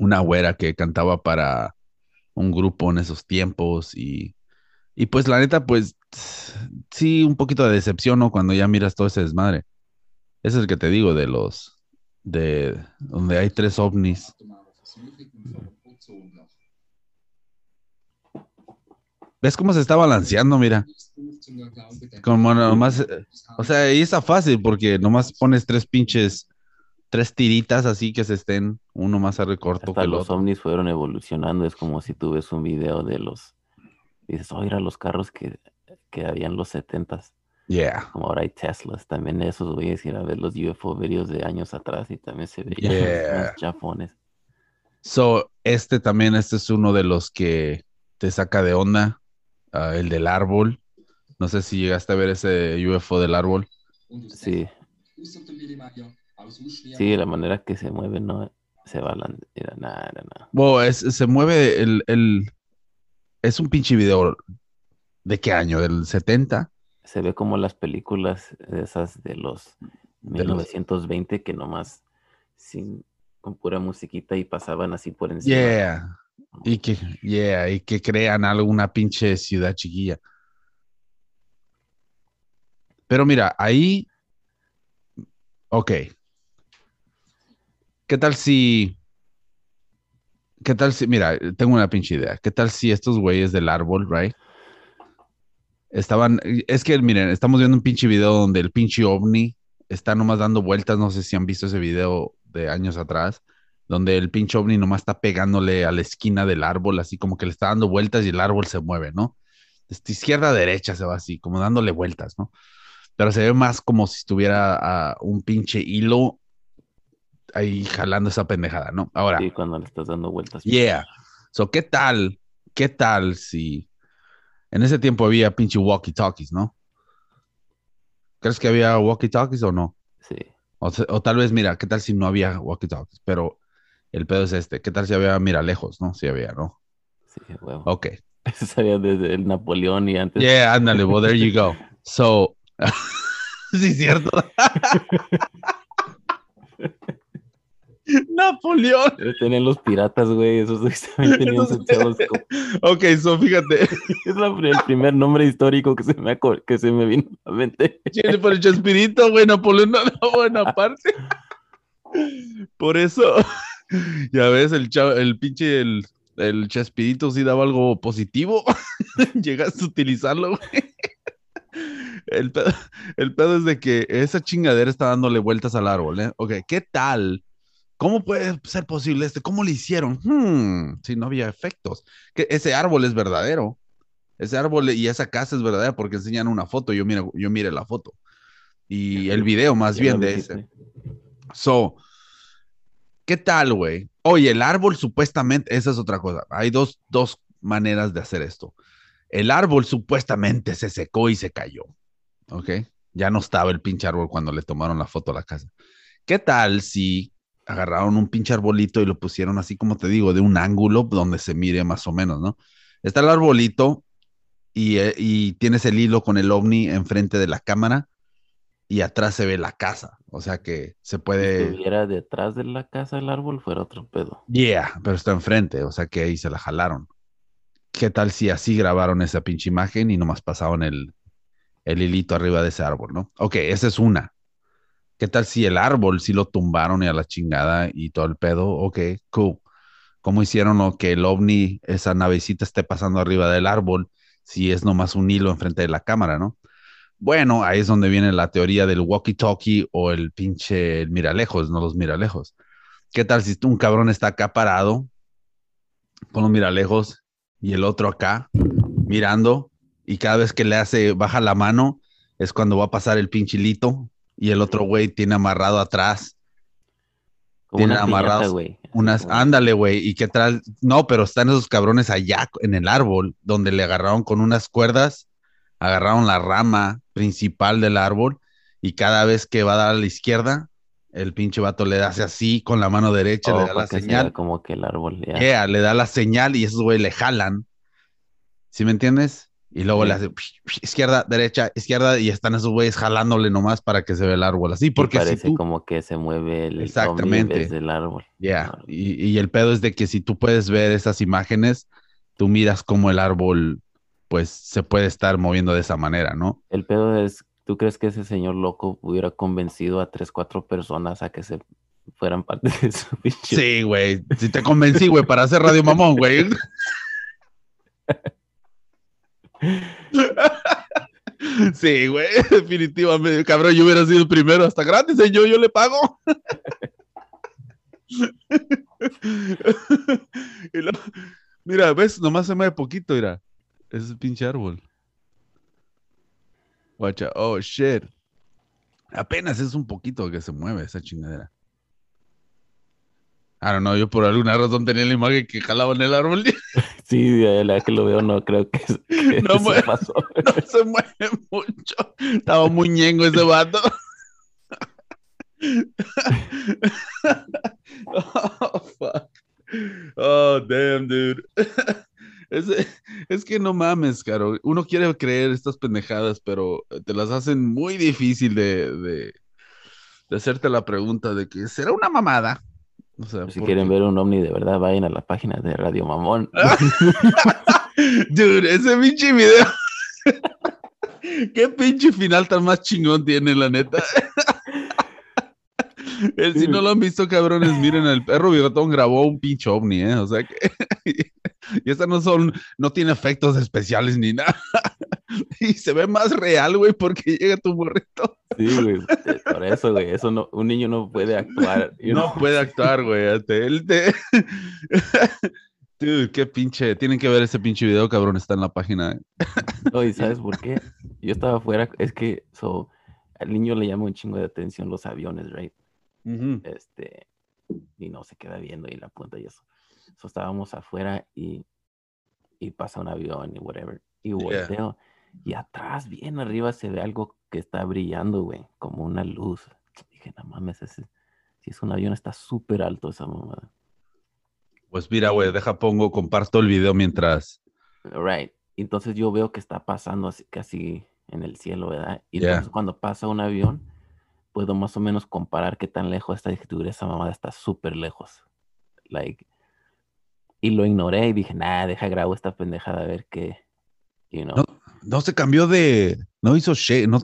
Speaker 2: una güera que cantaba para un grupo en esos tiempos y, y pues la neta, pues sí, un poquito de decepción, ¿no? Cuando ya miras todo ese desmadre. Ese es el que te digo de los, de donde hay tres ovnis. ¿Ves cómo se está balanceando? Mira, como nomás, o sea, ahí está fácil porque nomás pones tres pinches, tres tiritas así que se estén uno más a recorto
Speaker 3: Hasta
Speaker 2: que el
Speaker 3: los
Speaker 2: otro.
Speaker 3: ovnis fueron evolucionando. Es como si tú ves un video de los. Dices, oh, mira los carros que, que había en los 70s.
Speaker 2: Yeah,
Speaker 3: Como ahora hay Teslas. También esos güeyes ir a ver los UFO videos de años atrás y también se veían
Speaker 2: Yeah.
Speaker 3: más chafones.
Speaker 2: so este también, este es uno de los que te saca de onda, ah, el del árbol. No sé si llegaste a ver ese UFO del árbol.
Speaker 3: Sí, sí, la manera que se mueve no se balancean. Nada, nada.
Speaker 2: Bueno, es- se mueve el, el, es un pinche video. ¿De qué año? ¿Del 70?
Speaker 3: Se ve como las películas de esas de los
Speaker 2: De los-
Speaker 3: 1920 que nomás sin con pura musiquita y pasaban así por encima.
Speaker 2: Yeah. Y que, yeah, y que crean alguna pinche ciudad chiquilla. Pero mira, ahí. Ok. ¿Qué tal si. ¿Qué tal si. Mira, tengo una pinche idea. ¿Qué tal si estos güeyes del árbol, right? Estaban. Es que, miren, estamos viendo un pinche video donde el pinche ovni está nomás dando vueltas. No sé si han visto ese video de años atrás donde el pinche ovni nomás está pegándole a la esquina del árbol, así como que le está dando vueltas y el árbol se mueve, ¿no? De izquierda a derecha se va así, como dándole vueltas, ¿no? Pero se ve más como si estuviera ah, un pinche hilo ahí jalando esa pendejada, ¿no? Ahora,
Speaker 3: Sí, cuando le estás dando vueltas.
Speaker 2: yeah. So, ¿qué tal? ¿Qué tal si en ese tiempo había pinche walkie-talkies, ¿no? ¿Crees que había walkie-talkies o no?
Speaker 3: Sí.
Speaker 2: O, tal vez, mira, ¿qué tal si no había walkie-talkies? Pero el pedo es este. ¿Qué tal si había, mira, lejos, ¿no? Sí había, ¿no?
Speaker 3: Sí, huevo.
Speaker 2: Ok. [laughs]
Speaker 3: Eso sabía desde el Napoleón y antes.
Speaker 2: Yeah, ándale, well, there you go. So, [laughs] sí, cierto. [laughs] [laughs] Napoleón.
Speaker 3: Tenían los piratas, güey. Esos tenían
Speaker 2: Esos-
Speaker 3: su. [laughs]
Speaker 2: Ok, so fíjate. [laughs]
Speaker 3: Es la- el primer nombre histórico que se me, que se me vino a la mente.
Speaker 2: Tiene por el Chespirito, güey, Napoleón no da buena parte. Por eso, ya ves, el, chavo- el pinche, el, el Chespirito sí daba algo positivo. Llegaste a utilizarlo, güey. El pedo, el pedo es de que esa chingadera está dándole vueltas al árbol, ¿eh? Ok, ¿qué tal? ¿Cómo puede ser posible este? ¿Cómo le hicieron? Hmm, si no había efectos. Que ese árbol es verdadero. Ese árbol y esa casa es verdadera porque enseñan una foto. Yo mire, yo mire la foto. Y el video más bien de ese. So, ¿qué tal, güey? Oye, el árbol supuestamente, esa es otra cosa. Hay dos, dos maneras de hacer esto. El árbol supuestamente se secó y se cayó. ¿Ok? Ya no estaba el pinche árbol cuando le tomaron la foto a la casa. ¿Qué tal si agarraron un pinche arbolito y lo pusieron así como te digo, de un ángulo donde se mire más o menos, ¿no? Está el arbolito y, eh, y tienes el hilo con el ovni enfrente de la cámara y atrás se ve la casa. O sea que se
Speaker 3: Si
Speaker 2: puede...
Speaker 3: estuviera detrás de la casa del árbol, fuera otro pedo.
Speaker 2: Yeah, pero está enfrente, o sea que ahí se la jalaron. ¿Qué tal si así grabaron esa pinche imagen y nomás pasaron el, el hilito arriba de ese árbol, ¿no? Ok, esa es una. ¿Qué tal si el árbol sí lo tumbaron y a la chingada y todo el pedo? Ok, cool. ¿Cómo hicieron lo que el ovni, esa navecita esté pasando arriba del árbol si es nomás un hilo enfrente de la cámara, ¿no? Bueno, ahí es donde viene la teoría del walkie-talkie o el pinche el miralejos, no los miralejos. ¿Qué tal si un cabrón está acá parado con los miralejos y el otro acá mirando y cada vez que le hace, baja la mano, es cuando va a pasar el pinchilito y el otro güey tiene amarrado atrás
Speaker 3: Como
Speaker 2: Tienen
Speaker 3: una piñata, güey.
Speaker 2: Unas,
Speaker 3: como-
Speaker 2: ándale, güey, y qué tal, no, pero están esos cabrones allá en el árbol donde le agarraron con unas cuerdas, agarraron la rama principal del árbol y cada vez que va a dar a la izquierda, el pinche vato le hace así con la mano derecha,
Speaker 3: Oh,
Speaker 2: le da la
Speaker 3: que
Speaker 2: señal.
Speaker 3: como que el árbol ya.
Speaker 2: Yeah, le da la señal y esos güey le jalan. ¿Sí me entiendes? Y luego
Speaker 3: Sí.
Speaker 2: le hace izquierda, derecha, izquierda y están esos güeyes jalándole nomás para que se vea el árbol así.
Speaker 3: Y
Speaker 2: Porque si
Speaker 3: parece
Speaker 2: tú,
Speaker 3: como que se mueve el
Speaker 2: Exactamente.
Speaker 3: vez del árbol.
Speaker 2: Yeah,
Speaker 3: Claro.
Speaker 2: Y, y el pedo es de que si tú puedes ver esas imágenes, tú miras cómo el árbol pues se puede estar moviendo de esa manera, ¿no?
Speaker 3: El pedo es, ¿tú crees que ese señor loco hubiera convencido a tres, cuatro personas a que se fueran parte de su [laughs] pinche?
Speaker 2: Sí, güey. Si te convencí, güey, para hacer Radio Mamón, güey. [laughs] Sí, güey, [laughs] definitivamente. Cabrón, yo hubiera sido el primero. Hasta gratis, señor, yo le pago. [laughs] Mira, ves, nomás se mueve poquito, mira. Ese es el pinche árbol. Guacha, oh shit. Apenas es un poquito que se mueve esa chingadera. Don't know, yo por alguna razón tenía la imagen que jalaba en el árbol. [laughs]
Speaker 3: Sí, de la que lo veo, no creo que, [laughs] que
Speaker 2: No mueve.
Speaker 3: pasó. [laughs]
Speaker 2: No se mueve mucho. Estaba muy ñengo ese vato. [laughs] Oh, fuck. Oh, damn, dude. Es, es que no mames, caro. Uno quiere creer estas pendejadas, pero te las hacen muy difícil de, de, de hacerte la pregunta de que será una mamada. O sea,
Speaker 3: Si quieren ver un ovni de verdad, vayan a la página de Radio Mamón. [laughs]
Speaker 2: Dude, ese pinche video. [laughs] Qué pinche final tan más chingón tiene, la neta. [laughs] El, si no lo han visto, cabrones, miren, el perro bigotón grabó un pinche ovni, ¿eh? O sea que. Y estas no son, no tiene efectos especiales ni nada. [laughs] Y se ve más real, güey, porque llega tu burrito.
Speaker 3: Sí, güey. eh, Por eso, güey. Eso no, un niño no puede actuar. [laughs]
Speaker 2: No puede actuar, güey. Él te... [laughs] Dude, qué pinche. Tienen que ver ese pinche video, cabrón. Está en la página. ¿eh?
Speaker 3: No, ¿y sabes por qué? Yo estaba afuera, es que so, al niño le llama un chingo de atención los aviones, right? Este, y no se queda viendo y la punta y eso. So, estábamos afuera y, y pasa un avión y whatever. Y volteo. Y atrás, bien arriba, se ve algo que está brillando, güey, como una luz. Dije, no mames, ese, si es un avión, está súper alto esa mamada.
Speaker 2: Pues mira, güey, deja pongo, comparto el video mientras.
Speaker 3: Right. Entonces yo veo que está pasando así, casi en el cielo, ¿verdad? Y
Speaker 2: Yeah.
Speaker 3: entonces cuando pasa un avión, puedo más o menos comparar qué tan lejos está. Dije, "Dude, esa mamada está súper lejos. Like, y lo ignoré y dije, nah, deja grabo esta pendejada a ver qué, you know.
Speaker 2: No, no se cambió de. No hizo shape. No,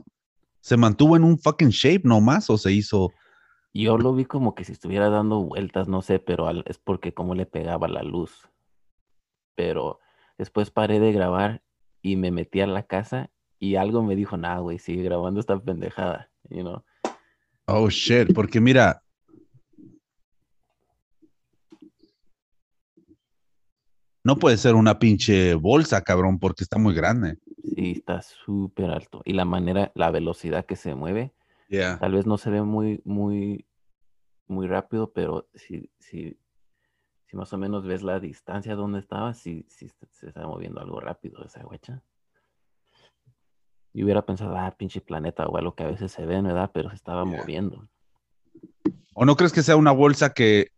Speaker 2: se mantuvo en un fucking shape nomás o se hizo.
Speaker 3: Yo lo vi como que si estuviera dando vueltas, no sé, pero al- es porque como le pegaba la luz. Pero después paré de grabar y me metí a la casa y algo me dijo, nah, güey, sigue grabando esta pendejada, you know.
Speaker 2: Oh shit. Porque mira. No puede ser una pinche bolsa, cabrón, porque está muy grande.
Speaker 3: Sí, está súper alto. Y la manera, la velocidad que se mueve,
Speaker 2: Yeah.
Speaker 3: tal vez no se ve muy, muy, muy rápido, pero si, si, si más o menos ves la distancia donde estaba, sí, sí se- se está moviendo algo rápido esa huecha. Yo hubiera pensado, ah, pinche planeta o algo que a veces se ve, ¿verdad? Pero se estaba
Speaker 2: Yeah.
Speaker 3: moviendo.
Speaker 2: ¿O no crees que sea una bolsa que.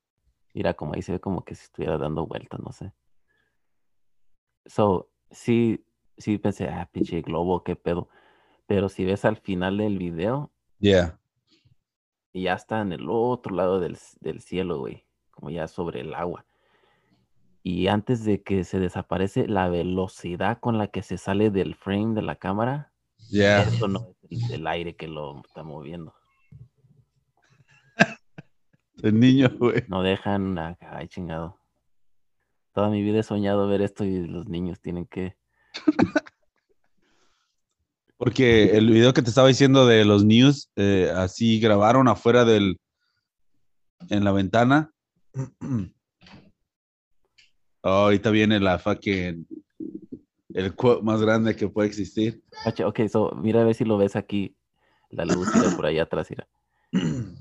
Speaker 3: Mira, como ahí se ve como que si estuviera dando vueltas, no sé. So, sí, sí pensé, ah, pinche globo, qué pedo. Pero si ves al final del video,
Speaker 2: Yeah.
Speaker 3: y ya está en el otro lado del, del cielo, güey, como ya sobre el agua. Y antes de que se desaparece, la velocidad con la que se sale del frame de la cámara,
Speaker 2: Yeah.
Speaker 3: eso no es el, el aire que lo está moviendo. [laughs]
Speaker 2: El niño, güey.
Speaker 3: No dejan, a- ay chingado. Toda mi vida he soñado ver esto y los niños tienen que... [laughs]
Speaker 2: Porque el video que te estaba diciendo de los news, eh, así grabaron afuera del. en la ventana. Oh, [clears throat] ahorita viene la fucking. el quote más grande que puede existir.
Speaker 3: Ok, so, mira a ver si lo ves aquí. La luz mira por allá atrás, mira. [clears throat]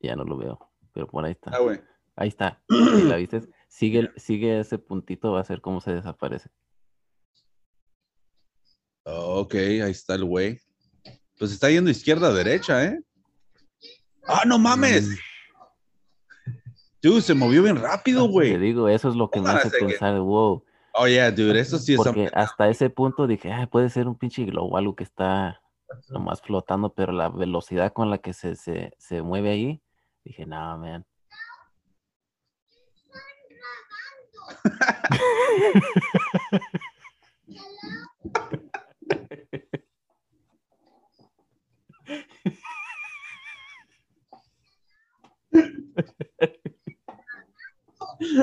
Speaker 3: Ya no lo veo, pero por ahí está.
Speaker 2: Ah, güey.
Speaker 3: Ahí está. [clears throat] Si la viste, sigue, sigue ese puntito, va a ser cómo se desaparece.
Speaker 2: Oh, ok, ahí está el güey. Pues está yendo izquierda a derecha, ¿eh? ¡Ah, no mames! Dude, se movió bien rápido,
Speaker 3: Te
Speaker 2: güey.
Speaker 3: digo, eso es lo que me hace pensar, wow.
Speaker 2: Oh, yeah, dude, eso sí es.
Speaker 3: Porque hasta ese punto dije, ah, puede ser un pinche globo, algo que está nomás flotando, pero la velocidad con la que se, se, se mueve ahí, dije, no, man. [laughs] [laughs]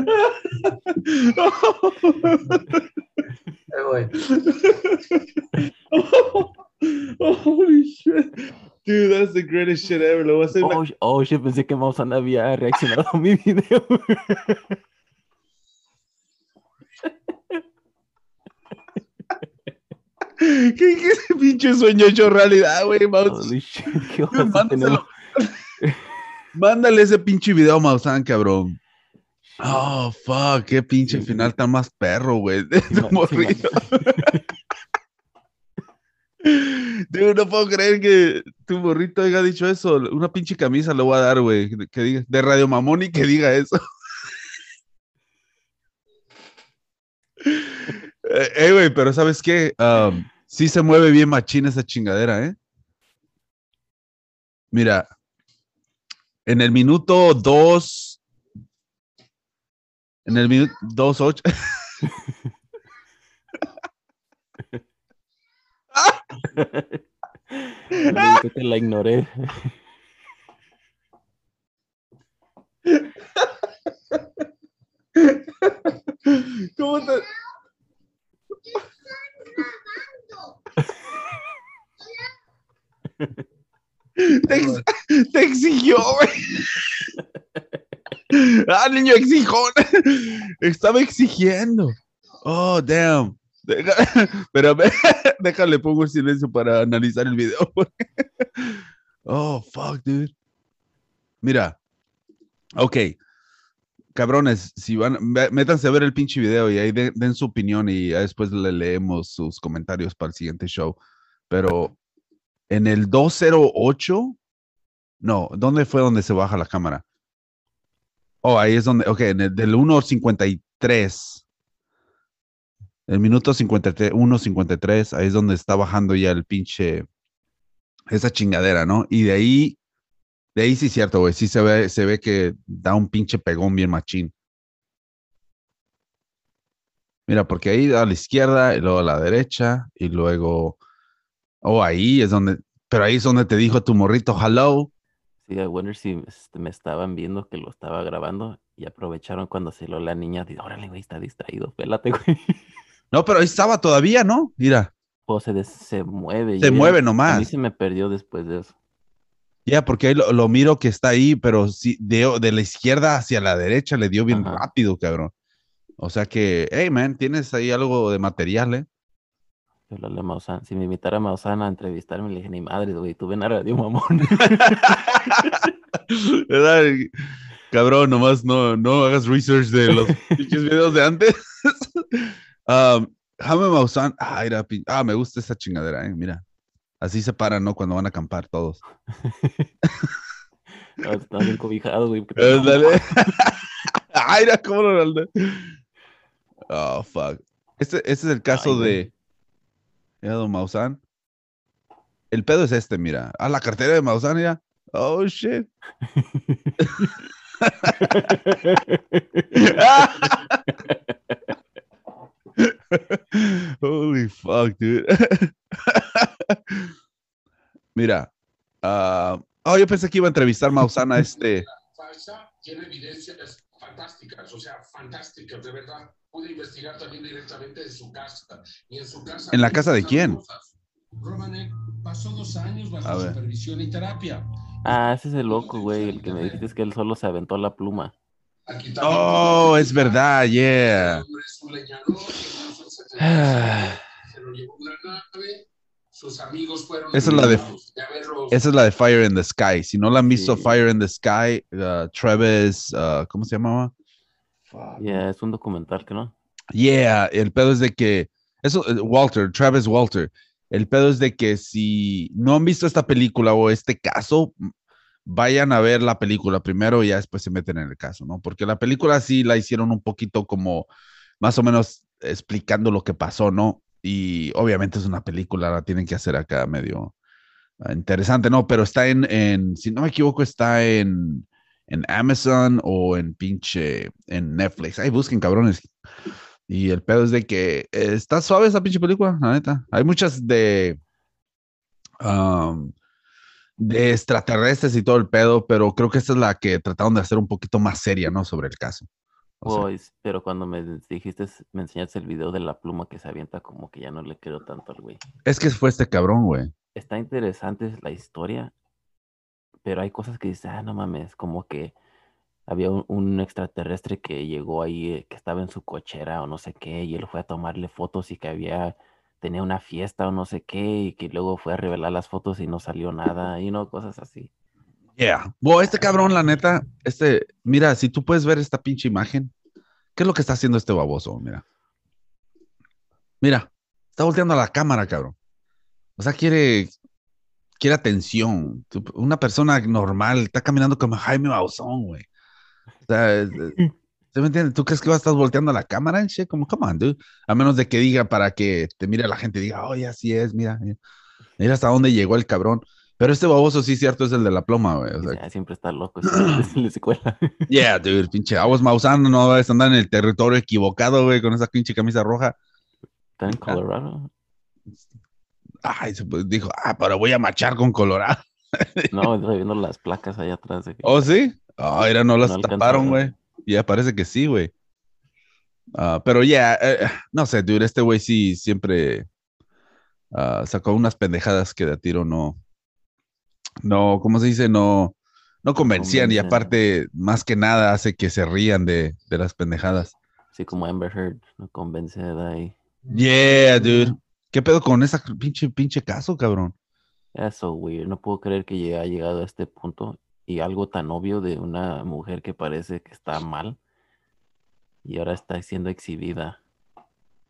Speaker 5: Ahí voy.
Speaker 2: Holy shit. Dude, that's the greatest shit ever. Lo voy a hacer.
Speaker 3: Oh, sh- oh, shit, pensé que Mausan había reaccionado a mi video. [laughs]
Speaker 2: ¿Qué, qué ese pinche sueño hecho realidad, güey? Maus? Mándale ese pinche video a Mausan, cabrón. Oh, fuck, qué pinche
Speaker 3: Sí,
Speaker 2: final tan más perro, güey. De
Speaker 3: Sí.
Speaker 2: Dude, no puedo creer que tu morrito haya dicho eso. Una pinche camisa le voy a dar, güey. Que diga, de Radio Mamón y que diga eso. [laughs] Eh, eh, güey, pero ¿sabes qué? Um, sí se mueve bien machín esa chingadera, ¿eh? Mira, en el minuto 2. En el minuto
Speaker 3: 2.8. [laughs] te la ignoré.
Speaker 2: ¿cómo te? Te, ex- te exigió, güey. Ah, niño exijón. Estaba exigiendo. Oh, damn. Deja- [laughs] pero [laughs] déjale, pongo el silencio para analizar el video. [laughs] Oh, fuck, dude. Mira. Ok. Cabrones, si van, métanse a ver el pinche video y ahí de- den su opinión y después le leemos sus comentarios para el siguiente show. Pero en el 208, no, ¿dónde fue donde se baja la cámara? Oh, ahí es donde, ok, en el del 1.53, el minuto 53, 1.53, ahí es donde está bajando ya el pinche, esa chingadera, ¿no? Y de ahí, de ahí sí es cierto, güey, sí se ve, se ve que da un pinche pegón bien machín. Mira, porque ahí a la izquierda y luego a la derecha y luego, oh, ahí es donde, pero ahí es donde te dijo tu morrito, hello.
Speaker 3: Sí, I wonder si este, me estaban viendo que lo estaba grabando y aprovecharon cuando salió la niña. Dice, órale, güey, está distraído, pélate, [laughs] güey.
Speaker 2: No, pero ahí estaba todavía, ¿no? Mira,
Speaker 3: O se, des- se mueve.
Speaker 2: se
Speaker 3: ya-
Speaker 2: mueve
Speaker 3: A mí
Speaker 2: nomás.
Speaker 3: se me perdió después de eso.
Speaker 2: Ya, porque ahí lo, lo miro que está ahí, pero sí, de, de la izquierda hacia la derecha le dio bien
Speaker 3: Ajá.
Speaker 2: rápido, cabrón. O sea que, hey, man, tienes ahí algo de material, ¿eh?
Speaker 3: Si me invitara a Maussan a entrevistarme, le dije, ni madre, güey, tú ven a Radio Mamón. [laughs]
Speaker 2: ¿Verdad? Cabrón, nomás no, no hagas research de los [laughs] videos de antes. Um, Jaime Maussan, ah, ah, me gusta esa chingadera, eh, mira. Así se paran, ¿no? Cuando van a acampar todos.
Speaker 3: No, [laughs] Están bien cobijados, güey.
Speaker 2: dale. [laughs] Cómo lo Oh, fuck. Este, este es el caso
Speaker 3: Ay,
Speaker 2: de. Mira, don Maussan. El pedo es este, mira. Ah, la cartera de Maussan, mira. Oh, shit. [laughs] [laughs] Holy fuck, dude. [laughs] Mira. ah, oh, yo pensé que iba a entrevistar Maussan a este.
Speaker 5: falsa tiene evidencias fantásticas, o sea, fantásticas, de verdad. Pude investigar también directamente en su casa. Y en su casa.
Speaker 2: ¿En la casa de quién?
Speaker 5: Romanek pasó dos años bajo supervisión y terapia.
Speaker 3: Ah, ese es el loco, güey, el que me dijiste que él solo se aventó la pluma.
Speaker 2: Oh, es verdad, yeah.
Speaker 5: Se lo llevó una nave. Sus amigos fueron.
Speaker 2: Esa es la de- Esa es la de Fire in the Sky. Si no la han visto,
Speaker 3: Sí.
Speaker 2: Fire in the Sky, uh, Travis, uh, ¿cómo se llamaba?
Speaker 3: Ya, es un documental que no.
Speaker 2: Yeah, el pedo es de que, eso, eh, Walter, Travis Walter, el pedo es de que si no han visto esta película o este caso, vayan a ver la película primero y ya después se meten en el caso, ¿no? Porque la película sí la hicieron un poquito como más o menos explicando lo que pasó, ¿no? Y obviamente es una película, la tienen que hacer acá medio ah, interesante, ¿no? Pero está en, en si no me equivoco, está en, en Amazon o en pinche, en Netflix. Ahí busquen, cabrones. Y el pedo es de que eh, está suave esa pinche película, la neta. Hay muchas de. de extraterrestres y todo el pedo, pero creo que esta es la que trataron de hacer un poquito más seria, ¿no? Sobre el caso. Sea,
Speaker 3: Boys, pero cuando me dijiste, me enseñaste el video de la pluma que se avienta, como que ya no le creo tanto al güey.
Speaker 2: es que fue este cabrón, güey.
Speaker 3: Está interesante la historia, pero hay cosas que dices, ah, no mames, como que había un, un extraterrestre que llegó ahí, eh, que estaba en su cochera o no sé qué, y él fue a tomarle fotos y que había, tenía una fiesta o no sé qué, y que luego fue a revelar las fotos y no salió nada, y no, cosas así.
Speaker 2: Yeah. Bueno, este cabrón, la neta, este, mira, si tú puedes ver esta pinche imagen, ¿qué es lo que está haciendo este baboso? Mira. Mira, está volteando a la cámara, cabrón. O sea, quiere, quiere atención. Una persona normal está caminando como Jaime Maussan, güey. O sea, ¿sí me entiendes? ¿Tú crees que vas a estar volteando a la cámara? shit? Como, come on, dude. A menos de que diga para que te mire la gente y diga, oye, así es, mira. Mira hasta dónde llegó el cabrón. Pero este baboso sí, cierto, es el de la ploma, güey. O sea,
Speaker 3: "Ah, siempre está loco, siempre en la escuela. [laughs]
Speaker 2: Yeah, dude, pinche aguas Maussan, no a andar en el territorio equivocado, güey, con esa pinche camisa roja.
Speaker 3: Está en Colorado.
Speaker 2: Ay, se dijo, ah, pero voy a marchar con Colorado.
Speaker 3: No, [laughs] estoy viendo las placas allá atrás. de que-
Speaker 2: ¿Oh, sí? Ah, no las
Speaker 3: No
Speaker 2: taparon, güey. Ya parece que sí, güey. Ah, pero ya, eh, no sé, dude, este güey sí siempre ah, sacó unas pendejadas que de a tiro no, no, ¿cómo se dice? No, no convencían y aparte, más que nada, hace que se rían de, de las pendejadas.
Speaker 3: Así como Amber Heard, no convence de ahí.
Speaker 2: Yeah, dude. ¿Qué pedo con esa pinche, pinche caso, cabrón?
Speaker 3: That's so weird. No puedo creer que ya ha llegado a este punto y algo tan obvio de una mujer que parece que está mal y ahora está siendo exhibida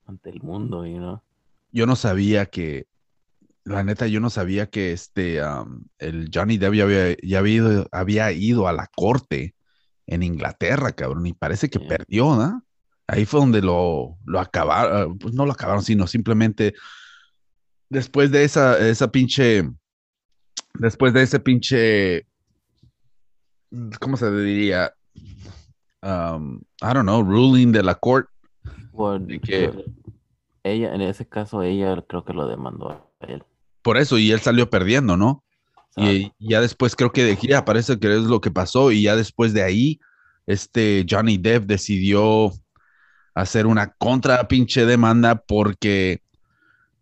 Speaker 3: ante el mundo, you know.
Speaker 2: Yo no sabía que, la neta, yo no sabía que este, am, el Johnny Depp ya había, ya había ido, había ido a la corte en Inglaterra, cabrón, y parece que
Speaker 3: Yeah.
Speaker 2: perdió, ¿no? Ahí fue donde lo, lo acabaron, pues no lo acabaron, sino simplemente después de esa, esa pinche, después de ese pinche, ¿cómo se diría? Um, I don't know, ruling de la.
Speaker 3: Por-
Speaker 2: De que-
Speaker 3: ella, en ese caso, ella creo que lo demandó a él.
Speaker 2: Por eso, y él salió perdiendo, ¿no? Y, ya después creo que de aquí aparece que es lo que pasó y ya después de ahí, este Johnny Depp decidió hacer una contra pinche demanda porque,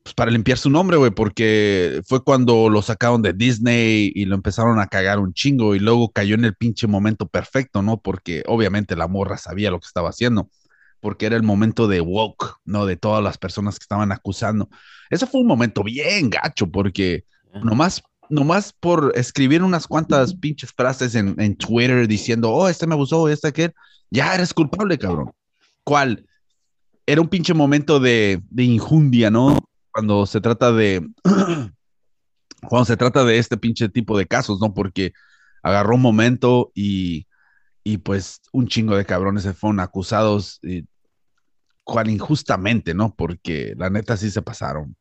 Speaker 2: pues para limpiar su nombre, güey, porque fue cuando lo sacaron de Disney y lo empezaron a cagar un chingo y luego cayó en el pinche momento perfecto, ¿no? Porque obviamente la morra sabía lo que estaba haciendo, porque era el momento de woke, ¿no? De todas las personas que estaban acusando. Eso fue un momento bien gacho porque nomás, nomás por escribir unas cuantas pinches frases en, en Twitter diciendo, oh, este me abusó, este aquel, ya eres culpable, cabrón. ¿Cuál? Era un pinche momento de, de injundia, ¿no? Cuando se trata de, [clears throat] cuando se trata de este pinche tipo de casos, ¿no? Porque agarró un momento y, y pues un chingo de cabrones se fueron acusados, y, cual injustamente, ¿no? Porque la neta sí se pasaron.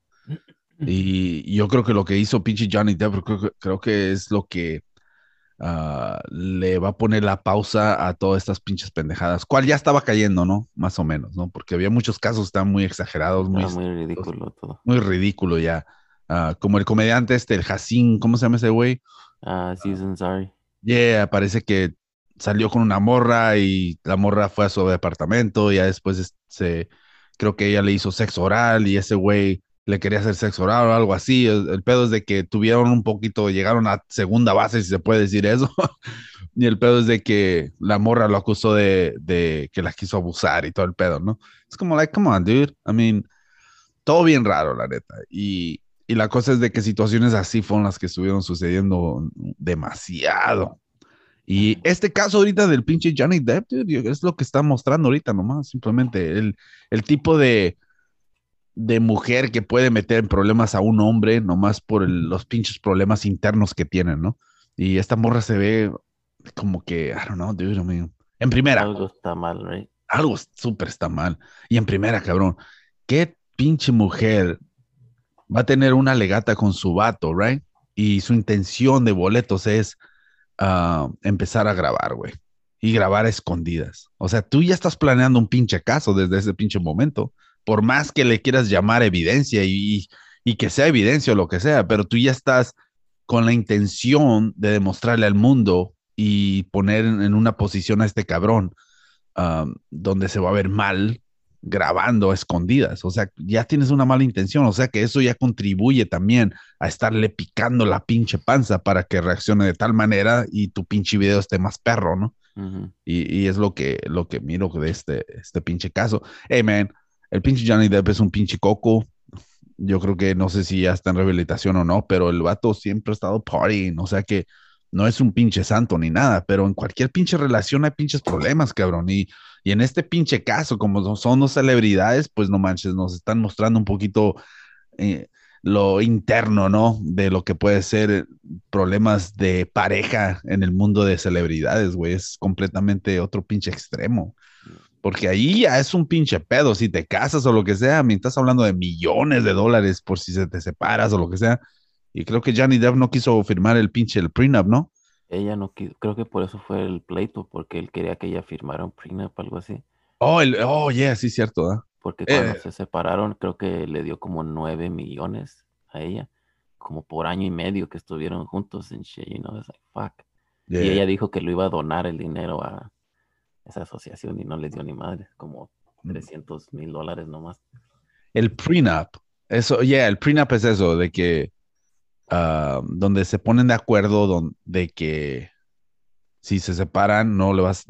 Speaker 2: Y yo creo que lo que hizo pinche Johnny Depp, creo, que- creo que es lo que ah, le va a poner la pausa a todas estas pinches pendejadas, cual ya estaba cayendo, ¿no? Más o menos, ¿no? Porque había muchos casos que estaban muy exagerados, muy,
Speaker 3: muy ridículo todo.
Speaker 2: muy ridículo ya. Ah, como el comediante este, el Jacín, ¿cómo se llama ese güey?
Speaker 3: Ah, Susan, sorry.
Speaker 2: Yeah, parece que salió con una morra y la morra fue a su departamento y ya después es- se, creo que ella le hizo sexo oral y ese güey le quería hacer sexo oral o algo así. El, el pedo es de que tuvieron un poquito, llegaron a segunda base, si se puede decir eso. [laughs] y el pedo es de que la morra lo acusó de, de que la quiso abusar y todo el pedo, ¿no? Es como, like, come on, dude. I mean, todo bien raro, la neta. Y, y la cosa es de que situaciones así fueron las que estuvieron sucediendo demasiado. Y este caso ahorita del pinche Johnny Depp, dude, es lo que está mostrando ahorita nomás. Simplemente el, el tipo de, de mujer que puede meter en problemas a un hombre nomás por el- los pinches problemas internos que tienen, ¿no? Y esta morra se ve como que, I don't know, dude, I mean, en primera,
Speaker 3: Algo está mal, right?
Speaker 2: algo súper está mal. Y en primera, cabrón, ¿qué pinche mujer va a tener una legata con su vato, right? Y su intención de boletos es ah, empezar a grabar, güey. Y grabar a escondidas. O sea, tú ya estás planeando un pinche caso desde ese pinche momento. Por más que le quieras llamar evidencia y, y que sea evidencia o lo que sea, pero tú ya estás con la intención de demostrarle al mundo y poner en una posición a este cabrón um, donde se va a ver mal grabando a escondidas. O sea, ya tienes una mala intención. O sea que eso ya contribuye también a estarle picando la pinche panza para que reaccione de tal manera y tu pinche video esté más perro, ¿no?
Speaker 3: Ujú.
Speaker 2: Y, y es lo que, lo que miro de este, este pinche caso. Hey, man, el pinche Johnny Depp es un pinche coco. Yo creo que no sé si ya está en rehabilitación o no, pero el vato siempre ha estado partying. O sea que no es un pinche santo ni nada, pero en cualquier pinche relación hay pinches problemas, cabrón. Y, y en este pinche caso, como son- dos celebridades, pues no manches, nos están mostrando un poquito eh, lo interno, ¿no? De lo que puede ser problemas de pareja en el mundo de celebridades, güey. Es completamente otro pinche extremo. Porque ahí ya es un pinche pedo. Si te casas o lo que sea, mientras estás hablando de millones de dólares por si se te separas o lo que sea. Y creo que Johnny Depp no quiso firmar el pinche el prenup, ¿no?
Speaker 3: Ella no quiso, creo que por eso fue el pleito, porque él quería que ella firmara un prenup, algo así.
Speaker 2: Oh, el, oh, yeah, sí, cierto. ¿ah?
Speaker 3: Porque cuando
Speaker 2: Eh.
Speaker 3: se separaron, creo que le dio como nueve millones a ella, como por año y medio que estuvieron juntos en shit, you know, it's like, fuck.
Speaker 2: Yeah.
Speaker 3: Y ella dijo que lo iba a donar el dinero a esa asociación y no les dio ni madre, como
Speaker 2: Mm.
Speaker 3: 300 mil dólares nomás.
Speaker 2: El prenup. Eso, yeah, el prenup es eso, de que ah, donde se ponen de acuerdo don- de que si se separan, no le vas,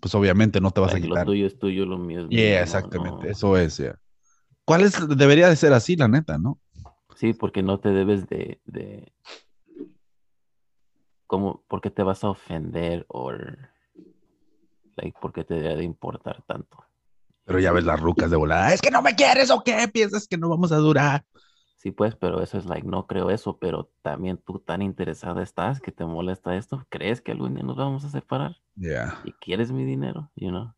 Speaker 2: pues obviamente no te vas a
Speaker 3: Like, lo
Speaker 2: quitar.
Speaker 3: tuyo es tuyo, lo mío es mío.
Speaker 2: Yeah, exactamente,
Speaker 3: no.
Speaker 2: eso es, yeah. ¿Cuál es? Debería de ser así, la neta, ¿no?
Speaker 3: Sí, porque no te debes de, de como, porque te vas a ofender o, like, porque te debe de importar tanto.
Speaker 2: Pero ya ves las rucas de volada. Es que no me quieres o qué, piensas que no vamos a durar.
Speaker 3: Sí, pues, pero eso es like, no creo eso, pero también tú tan interesada estás que te molesta esto. ¿Crees que algún día nos vamos a separar?
Speaker 2: Yeah.
Speaker 3: ¿Y quieres mi dinero? You know?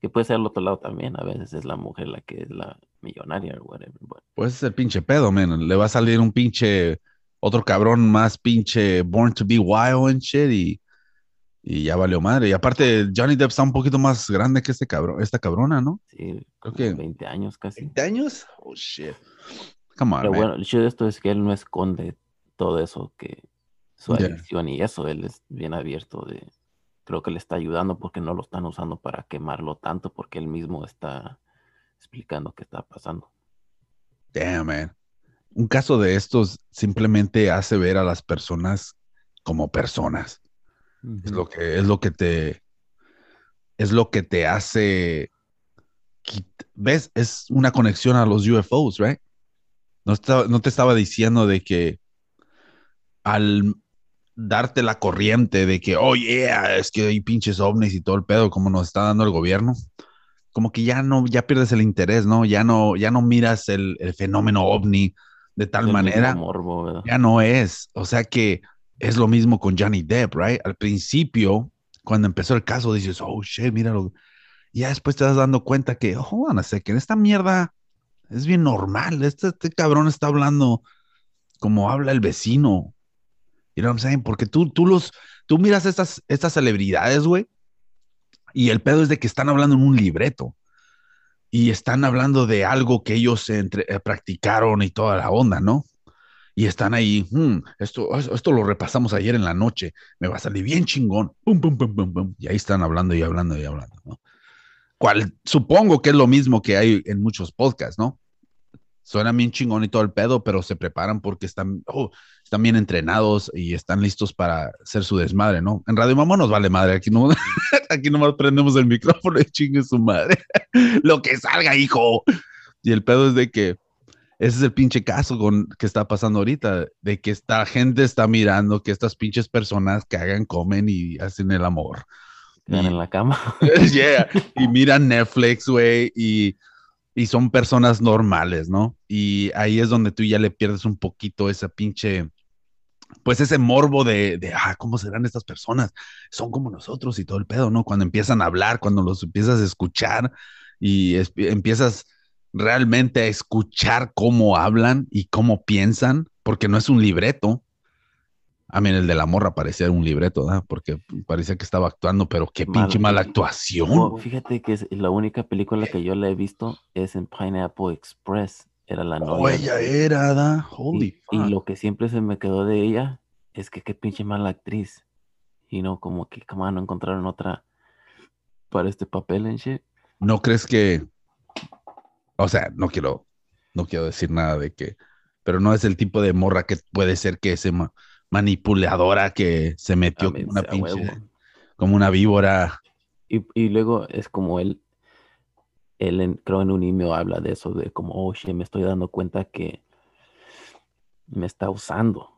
Speaker 3: Que puede ser al otro lado también. A veces es la mujer la que es la millonaria o whatever. but-
Speaker 2: Pues es el pinche pedo, man. Le va a salir un pinche, otro cabrón más pinche born to be wild and shit y, y ya valió madre. Y aparte, Johnny Depp está un poquito más grande que este cabrón, esta cabrona, ¿no?
Speaker 3: sí,
Speaker 2: Creo que-
Speaker 3: 20 años casi.
Speaker 2: ¿20 años? Oh, shit. Come on,
Speaker 3: Pero
Speaker 2: man.
Speaker 3: bueno, el hecho de esto es que él no esconde todo eso, que su adicción y eso, él es bien abierto de, creo que le está ayudando porque no lo están usando para quemarlo tanto, porque él mismo está explicando qué está pasando.
Speaker 2: Damn, man. Un caso de estos simplemente hace ver a las personas como personas. Es lo que, es lo que te, es lo que te hace, ves, es una conexión a los UFOs, right? No, no te estaba diciendo de que al darte la corriente de que, oh yeah, es que hay pinches ovnis y todo el pedo, como nos está dando el gobierno, como que ya no, ya pierdes el interés, ¿no? Ya no, ya no miras el, el fenómeno ovni de tal
Speaker 3: el
Speaker 2: manera ya no es. O sea que es lo mismo con Johnny Depp, right? Al principio, cuando empezó el caso, dices, oh shit, míralo. Y ya después te das dando cuenta que, oh, a second, esta mierda es bien normal. Este, este cabrón está hablando como habla el vecino. You know what I'm saying? Porque tú, tú los, tú miras estas, estas celebridades, güey, y el pedo es de que están hablando en un libreto. Y están hablando de algo que ellos eh, practicaron y toda la onda, ¿no? y están ahí, "Hmm, esto, esto lo repasamos ayer en la noche, me va a salir bien chingón, pum, pum, pum, pum, pum, y ahí están hablando y hablando y hablando, ¿no? Cual supongo que es lo mismo que hay en muchos podcasts, ¿no? Suena bien chingón y todo el pedo, pero se preparan porque están, oh, están bien entrenados y están listos para hacer su desmadre, ¿no? En Radio Mamá nos vale madre, aquí no, [laughs] aquí nomás prendemos el micrófono y chingue su madre, [laughs] lo que salga, hijo. Y el pedo es de que ese es el pinche caso con, que está pasando ahorita, de que esta gente está mirando que estas pinches personas cagan, comen y hacen el amor.
Speaker 3: Quedan
Speaker 2: Y-
Speaker 3: en la cama. [laughs]
Speaker 2: Yeah, Y miran Netflix, güey, y, y son personas normales, ¿no? Y ahí es donde tú ya le pierdes un poquito esa pinche, pues ese morbo de, de, ah, ¿cómo serán estas personas? Son como nosotros y todo el pedo, ¿no? Cuando empiezan a hablar, cuando los empiezas a escuchar y es- empiezas realmente a escuchar cómo hablan y cómo piensan, porque no es un libreto. A mí el de la morra parecía un libreto, ¿verdad? Porque parecía que estaba actuando, pero qué pinche mala actuación.
Speaker 3: Oh, fíjate que es la única película que yo le he visto es en Pineapple Express. Era la novia.
Speaker 2: Oh, ella era, ¿da?
Speaker 3: Y,
Speaker 2: Holy
Speaker 3: y
Speaker 2: fuck.
Speaker 3: lo que siempre se me quedó de ella es que qué pinche mala actriz. Y no, como que, como no encontraron otra para este papel en shit.
Speaker 2: ¿No crees que, o sea, no quiero, no quiero decir nada de que, pero no es el tipo de morra que puede ser que ese ma- manipuladora que se metió como una pinche,
Speaker 3: huevo.
Speaker 2: como una víbora.
Speaker 3: Y, y luego es como él, él en- creo en un email habla de eso, de como, oh, shit, me estoy dando cuenta que me está usando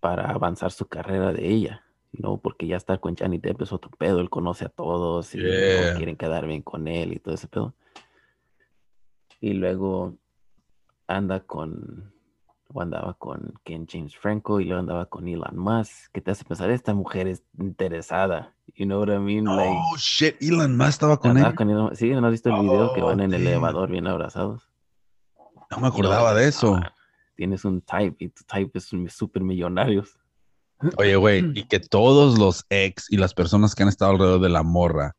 Speaker 3: para avanzar su carrera de ella, ¿no? Porque ya estar con Johnny Depp es otro pedo, él conoce a todos y ¿no? Quieren quedar bien con él y todo ese pedo. Y luego anda con, o andaba con Ken James Franco y luego andaba con Elon Musk, que te hace pensar, esta mujer es interesada, you know what I mean? Like,
Speaker 2: Oh, shit, Elon Musk estaba con
Speaker 3: andaba
Speaker 2: él.
Speaker 3: con Elon- Sí, ¿no has visto el video que van en el elevador bien abrazados?
Speaker 2: No me acordaba de eso.
Speaker 3: Ah, tienes un type y tu type es un super millonarios.
Speaker 2: Oye, güey, y que todos los ex y las personas que han estado alrededor de la morra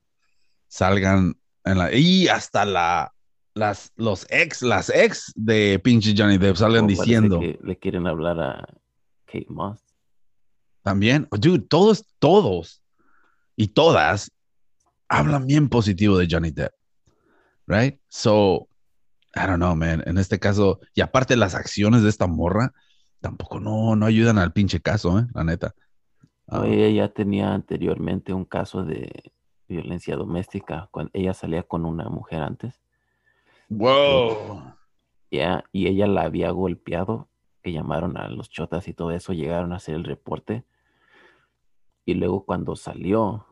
Speaker 2: salgan en la y hasta la las los ex, las ex de pinche Johnny Depp
Speaker 3: parece
Speaker 2: diciendo
Speaker 3: que le quieren hablar a Kate Moss.
Speaker 2: también, dude, todos, todos y todas hablan bien positivo de Johnny Depp, right? So, I don't know, man. En este caso, y aparte las acciones de esta morra tampoco no, no ayudan al pinche caso, eh, la neta. Ah,
Speaker 3: ella ya tenía anteriormente un caso de violencia doméstica cuando ella salía con una mujer antes.
Speaker 2: Wow.
Speaker 3: Ya, y ella la había golpeado que llamaron a los chotas y todo eso, llegaron a hacer el reporte. Y luego cuando salió,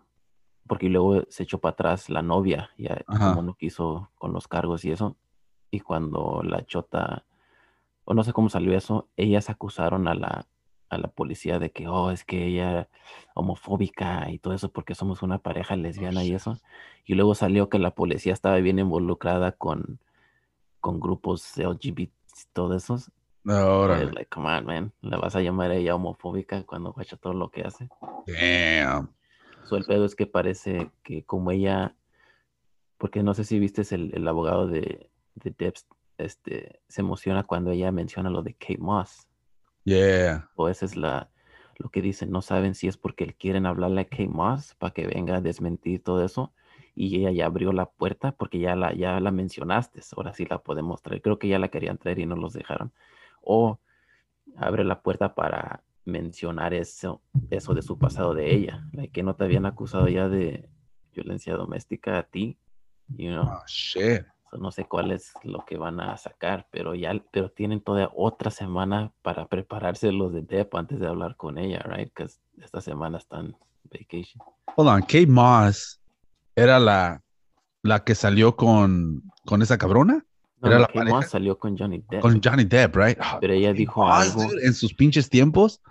Speaker 3: porque luego se echó para atrás la novia, ya
Speaker 2: Ajá.
Speaker 3: como no quiso con los cargos y eso. Y cuando la chota, o no sé cómo salió eso, ellas acusaron a la, a la policía de que, oh, es que ella homofóbica y todo eso porque somos una pareja lesbiana y eso. Y luego salió que la policía estaba bien involucrada con, con grupos LGBT, todo eso.
Speaker 2: Ahora.
Speaker 3: Es like, come on, man. ¿La vas a llamar a ella homofóbica cuando vaya todo lo que hace?
Speaker 2: Damn.
Speaker 3: So, el pedo es que parece que como ella, porque no sé si viste el, el abogado de, de Debs, este, se emociona cuando ella menciona lo de Kate Moss.
Speaker 2: Yeah.
Speaker 3: O esa es la, lo que dicen, no saben si es porque quieren hablarle a Kate Moss para que venga a desmentir todo eso. Y ella ya abrió la puerta porque ya la, ya la mencionaste, ahora sí la podemos traer. Creo que ya la querían traer y no los dejaron. O abre la puerta para mencionar eso, eso de su pasado de ella, like, que no te habían acusado ya de violencia doméstica a ti, you know?
Speaker 2: Oh, shit.
Speaker 3: No sé cuál es lo que van a sacar, pero ya, pero tienen toda otra semana para prepararse los de Depp antes de hablar con ella, right? Because esta semana están vacation.
Speaker 2: Hold on. Kate Moss era la, la que salió con, con esa cabrona.
Speaker 3: No,
Speaker 2: ¿Era
Speaker 3: no,
Speaker 2: la
Speaker 3: Kate? Moss salió con Johnny Depp,
Speaker 2: Con Johnny Depp, right? Ah,
Speaker 3: pero ella
Speaker 2: Kate
Speaker 3: dijo
Speaker 2: Moss,
Speaker 3: algo,
Speaker 2: dude, en sus pinches tiempos.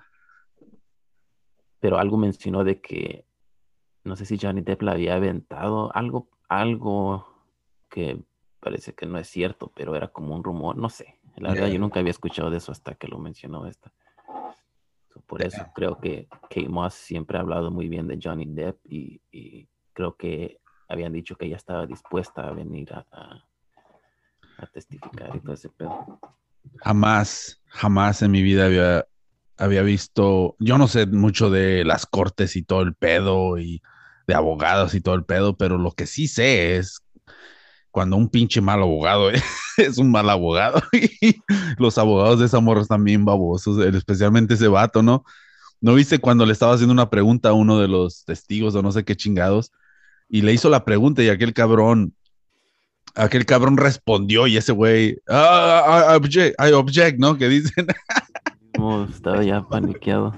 Speaker 3: pero algo mencionó de que no sé si Johnny Depp la había aventado, algo, algo que parece que no es cierto, pero era como un rumor, no sé. La verdad,
Speaker 2: Yeah.
Speaker 3: yo nunca había escuchado de eso hasta que lo mencionó esta. So, por eso
Speaker 2: Yeah.
Speaker 3: creo que Kate Moss siempre ha hablado muy bien de Johnny Depp y, y creo que habían dicho que ella estaba dispuesta a venir a, a- a testificar y todo ese pedo.
Speaker 2: Jamás, jamás en mi vida había, había visto, yo no sé mucho de las cortes y todo el pedo y de abogados y todo el pedo, pero lo que sí sé es cuando un pinche mal abogado [laughs] es un mal abogado [laughs] y los abogados de esa morra están bien babosos, especialmente ese vato, ¿no? ¿No viste cuando le estaba haciendo una pregunta a uno de los testigos o no sé qué chingados? Y le hizo la pregunta y aquel cabrón, aquel cabrón respondió y ese güey, ah, I object, I object, ¿no? Que dicen, [laughs]
Speaker 3: Como estaba ya paniqueado.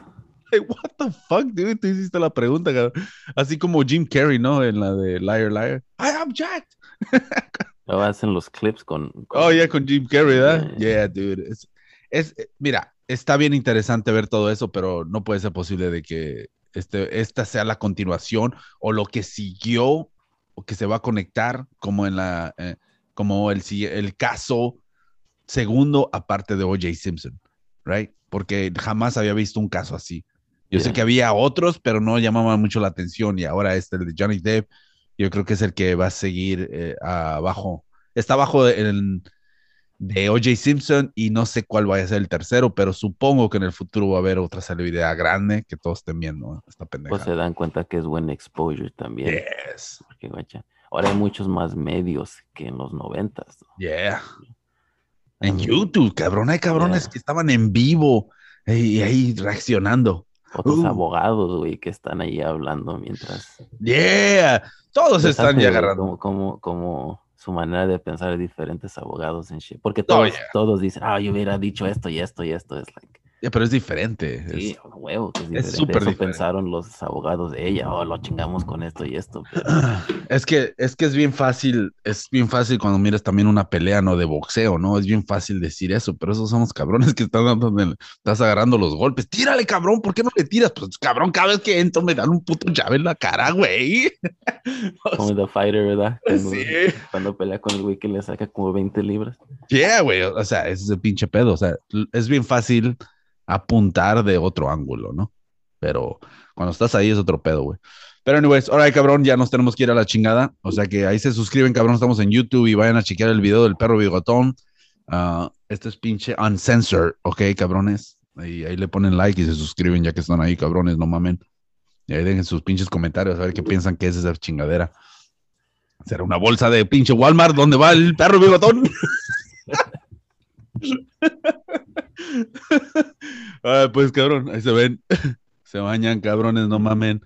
Speaker 2: like, what the fuck, dude, tú hiciste la pregunta, cabrón. Así como Jim Carrey, ¿no? En la de Liar, Liar, I object. [laughs]
Speaker 3: Lo hacen los clips con... con-
Speaker 2: Oh, yeah, con Jim Carrey, ¿verdad?
Speaker 3: Yeah.
Speaker 2: Yeah, dude. Es, es, mira, está bien interesante ver todo eso, pero no puede ser posible de que este, esta sea la continuación o lo que siguió o que se va a conectar como en la, eh, como el, el caso segundo aparte de O.J. Simpson, right? Porque jamás había visto un caso así. Yo sé que había otros, pero no llamaban mucho la atención y ahora este, el de Johnny Depp, yo creo que es el que va a seguir eh, abajo. Está abajo el, de O.J. Simpson y no sé cuál vaya a ser el tercero, pero supongo que en el futuro va a haber otra celebridad grande que todos estén viendo esta pendeja.
Speaker 3: Pues se dan cuenta que es buen exposure también.
Speaker 2: Yes,
Speaker 3: Porque, guacha, ahora hay muchos más medios que en los noventas. ¿no?
Speaker 2: yeah. En YouTube, cabrón, hay cabrones
Speaker 3: Yeah.
Speaker 2: que estaban en vivo eh, y ahí reaccionando.
Speaker 3: Otros
Speaker 2: Uh.
Speaker 3: abogados, güey, que están ahí hablando mientras...
Speaker 2: Yeah, todos están
Speaker 3: Interesante,
Speaker 2: ya agarrando.
Speaker 3: Como, como, como su manera de pensar de diferentes abogados en shit. Porque
Speaker 2: Oh,
Speaker 3: todos,
Speaker 2: yeah.
Speaker 3: todos dicen, ah, yo hubiera dicho esto y esto y esto. Es like,
Speaker 2: Yeah, pero es diferente. es-
Speaker 3: sí, a huevo, que es diferente. Eso
Speaker 2: diferente.
Speaker 3: pensaron los abogados de ella, oh, lo chingamos con esto y esto. pero- [clears throat]
Speaker 2: Es que, es que es bien fácil, es bien fácil cuando miras también una pelea, ¿no? De boxeo, ¿no? Es bien fácil decir eso, pero esos son los cabrones que están dando, estás agarrando los golpes. Tírale, cabrón, ¿por qué no le tiras? Pues, cabrón, cada vez que entro me dan un puto llave en la cara, güey. [laughs]
Speaker 3: Como The Fighter, ¿verdad? Cuando,
Speaker 2: Sí.
Speaker 3: cuando pelea con el güey que le saca como 20 libras.
Speaker 2: Yeah, güey. O sea, ese es el pinche pedo. O sea, es bien fácil apuntar de otro ángulo, ¿no? Pero cuando estás ahí es otro pedo, güey. Pero, anyways, ahora, cabrón, ya nos tenemos que ir a la chingada. O sea que ahí se suscriben, cabrón. Estamos en YouTube y vayan a chequear el video del perro bigotón. Ah, este es pinche uncensored, ¿ok, cabrones? Ahí, ahí le ponen like y se suscriben ya que están ahí, cabrones, no mamen. Y ahí dejen sus pinches comentarios a ver qué piensan que es esa chingadera. ¿Será una bolsa de pinche Walmart donde va el perro bigotón? [laughs] [laughs] Ah, pues cabrón, ahí se ven. [laughs] Se bañan, cabrones, no mamen.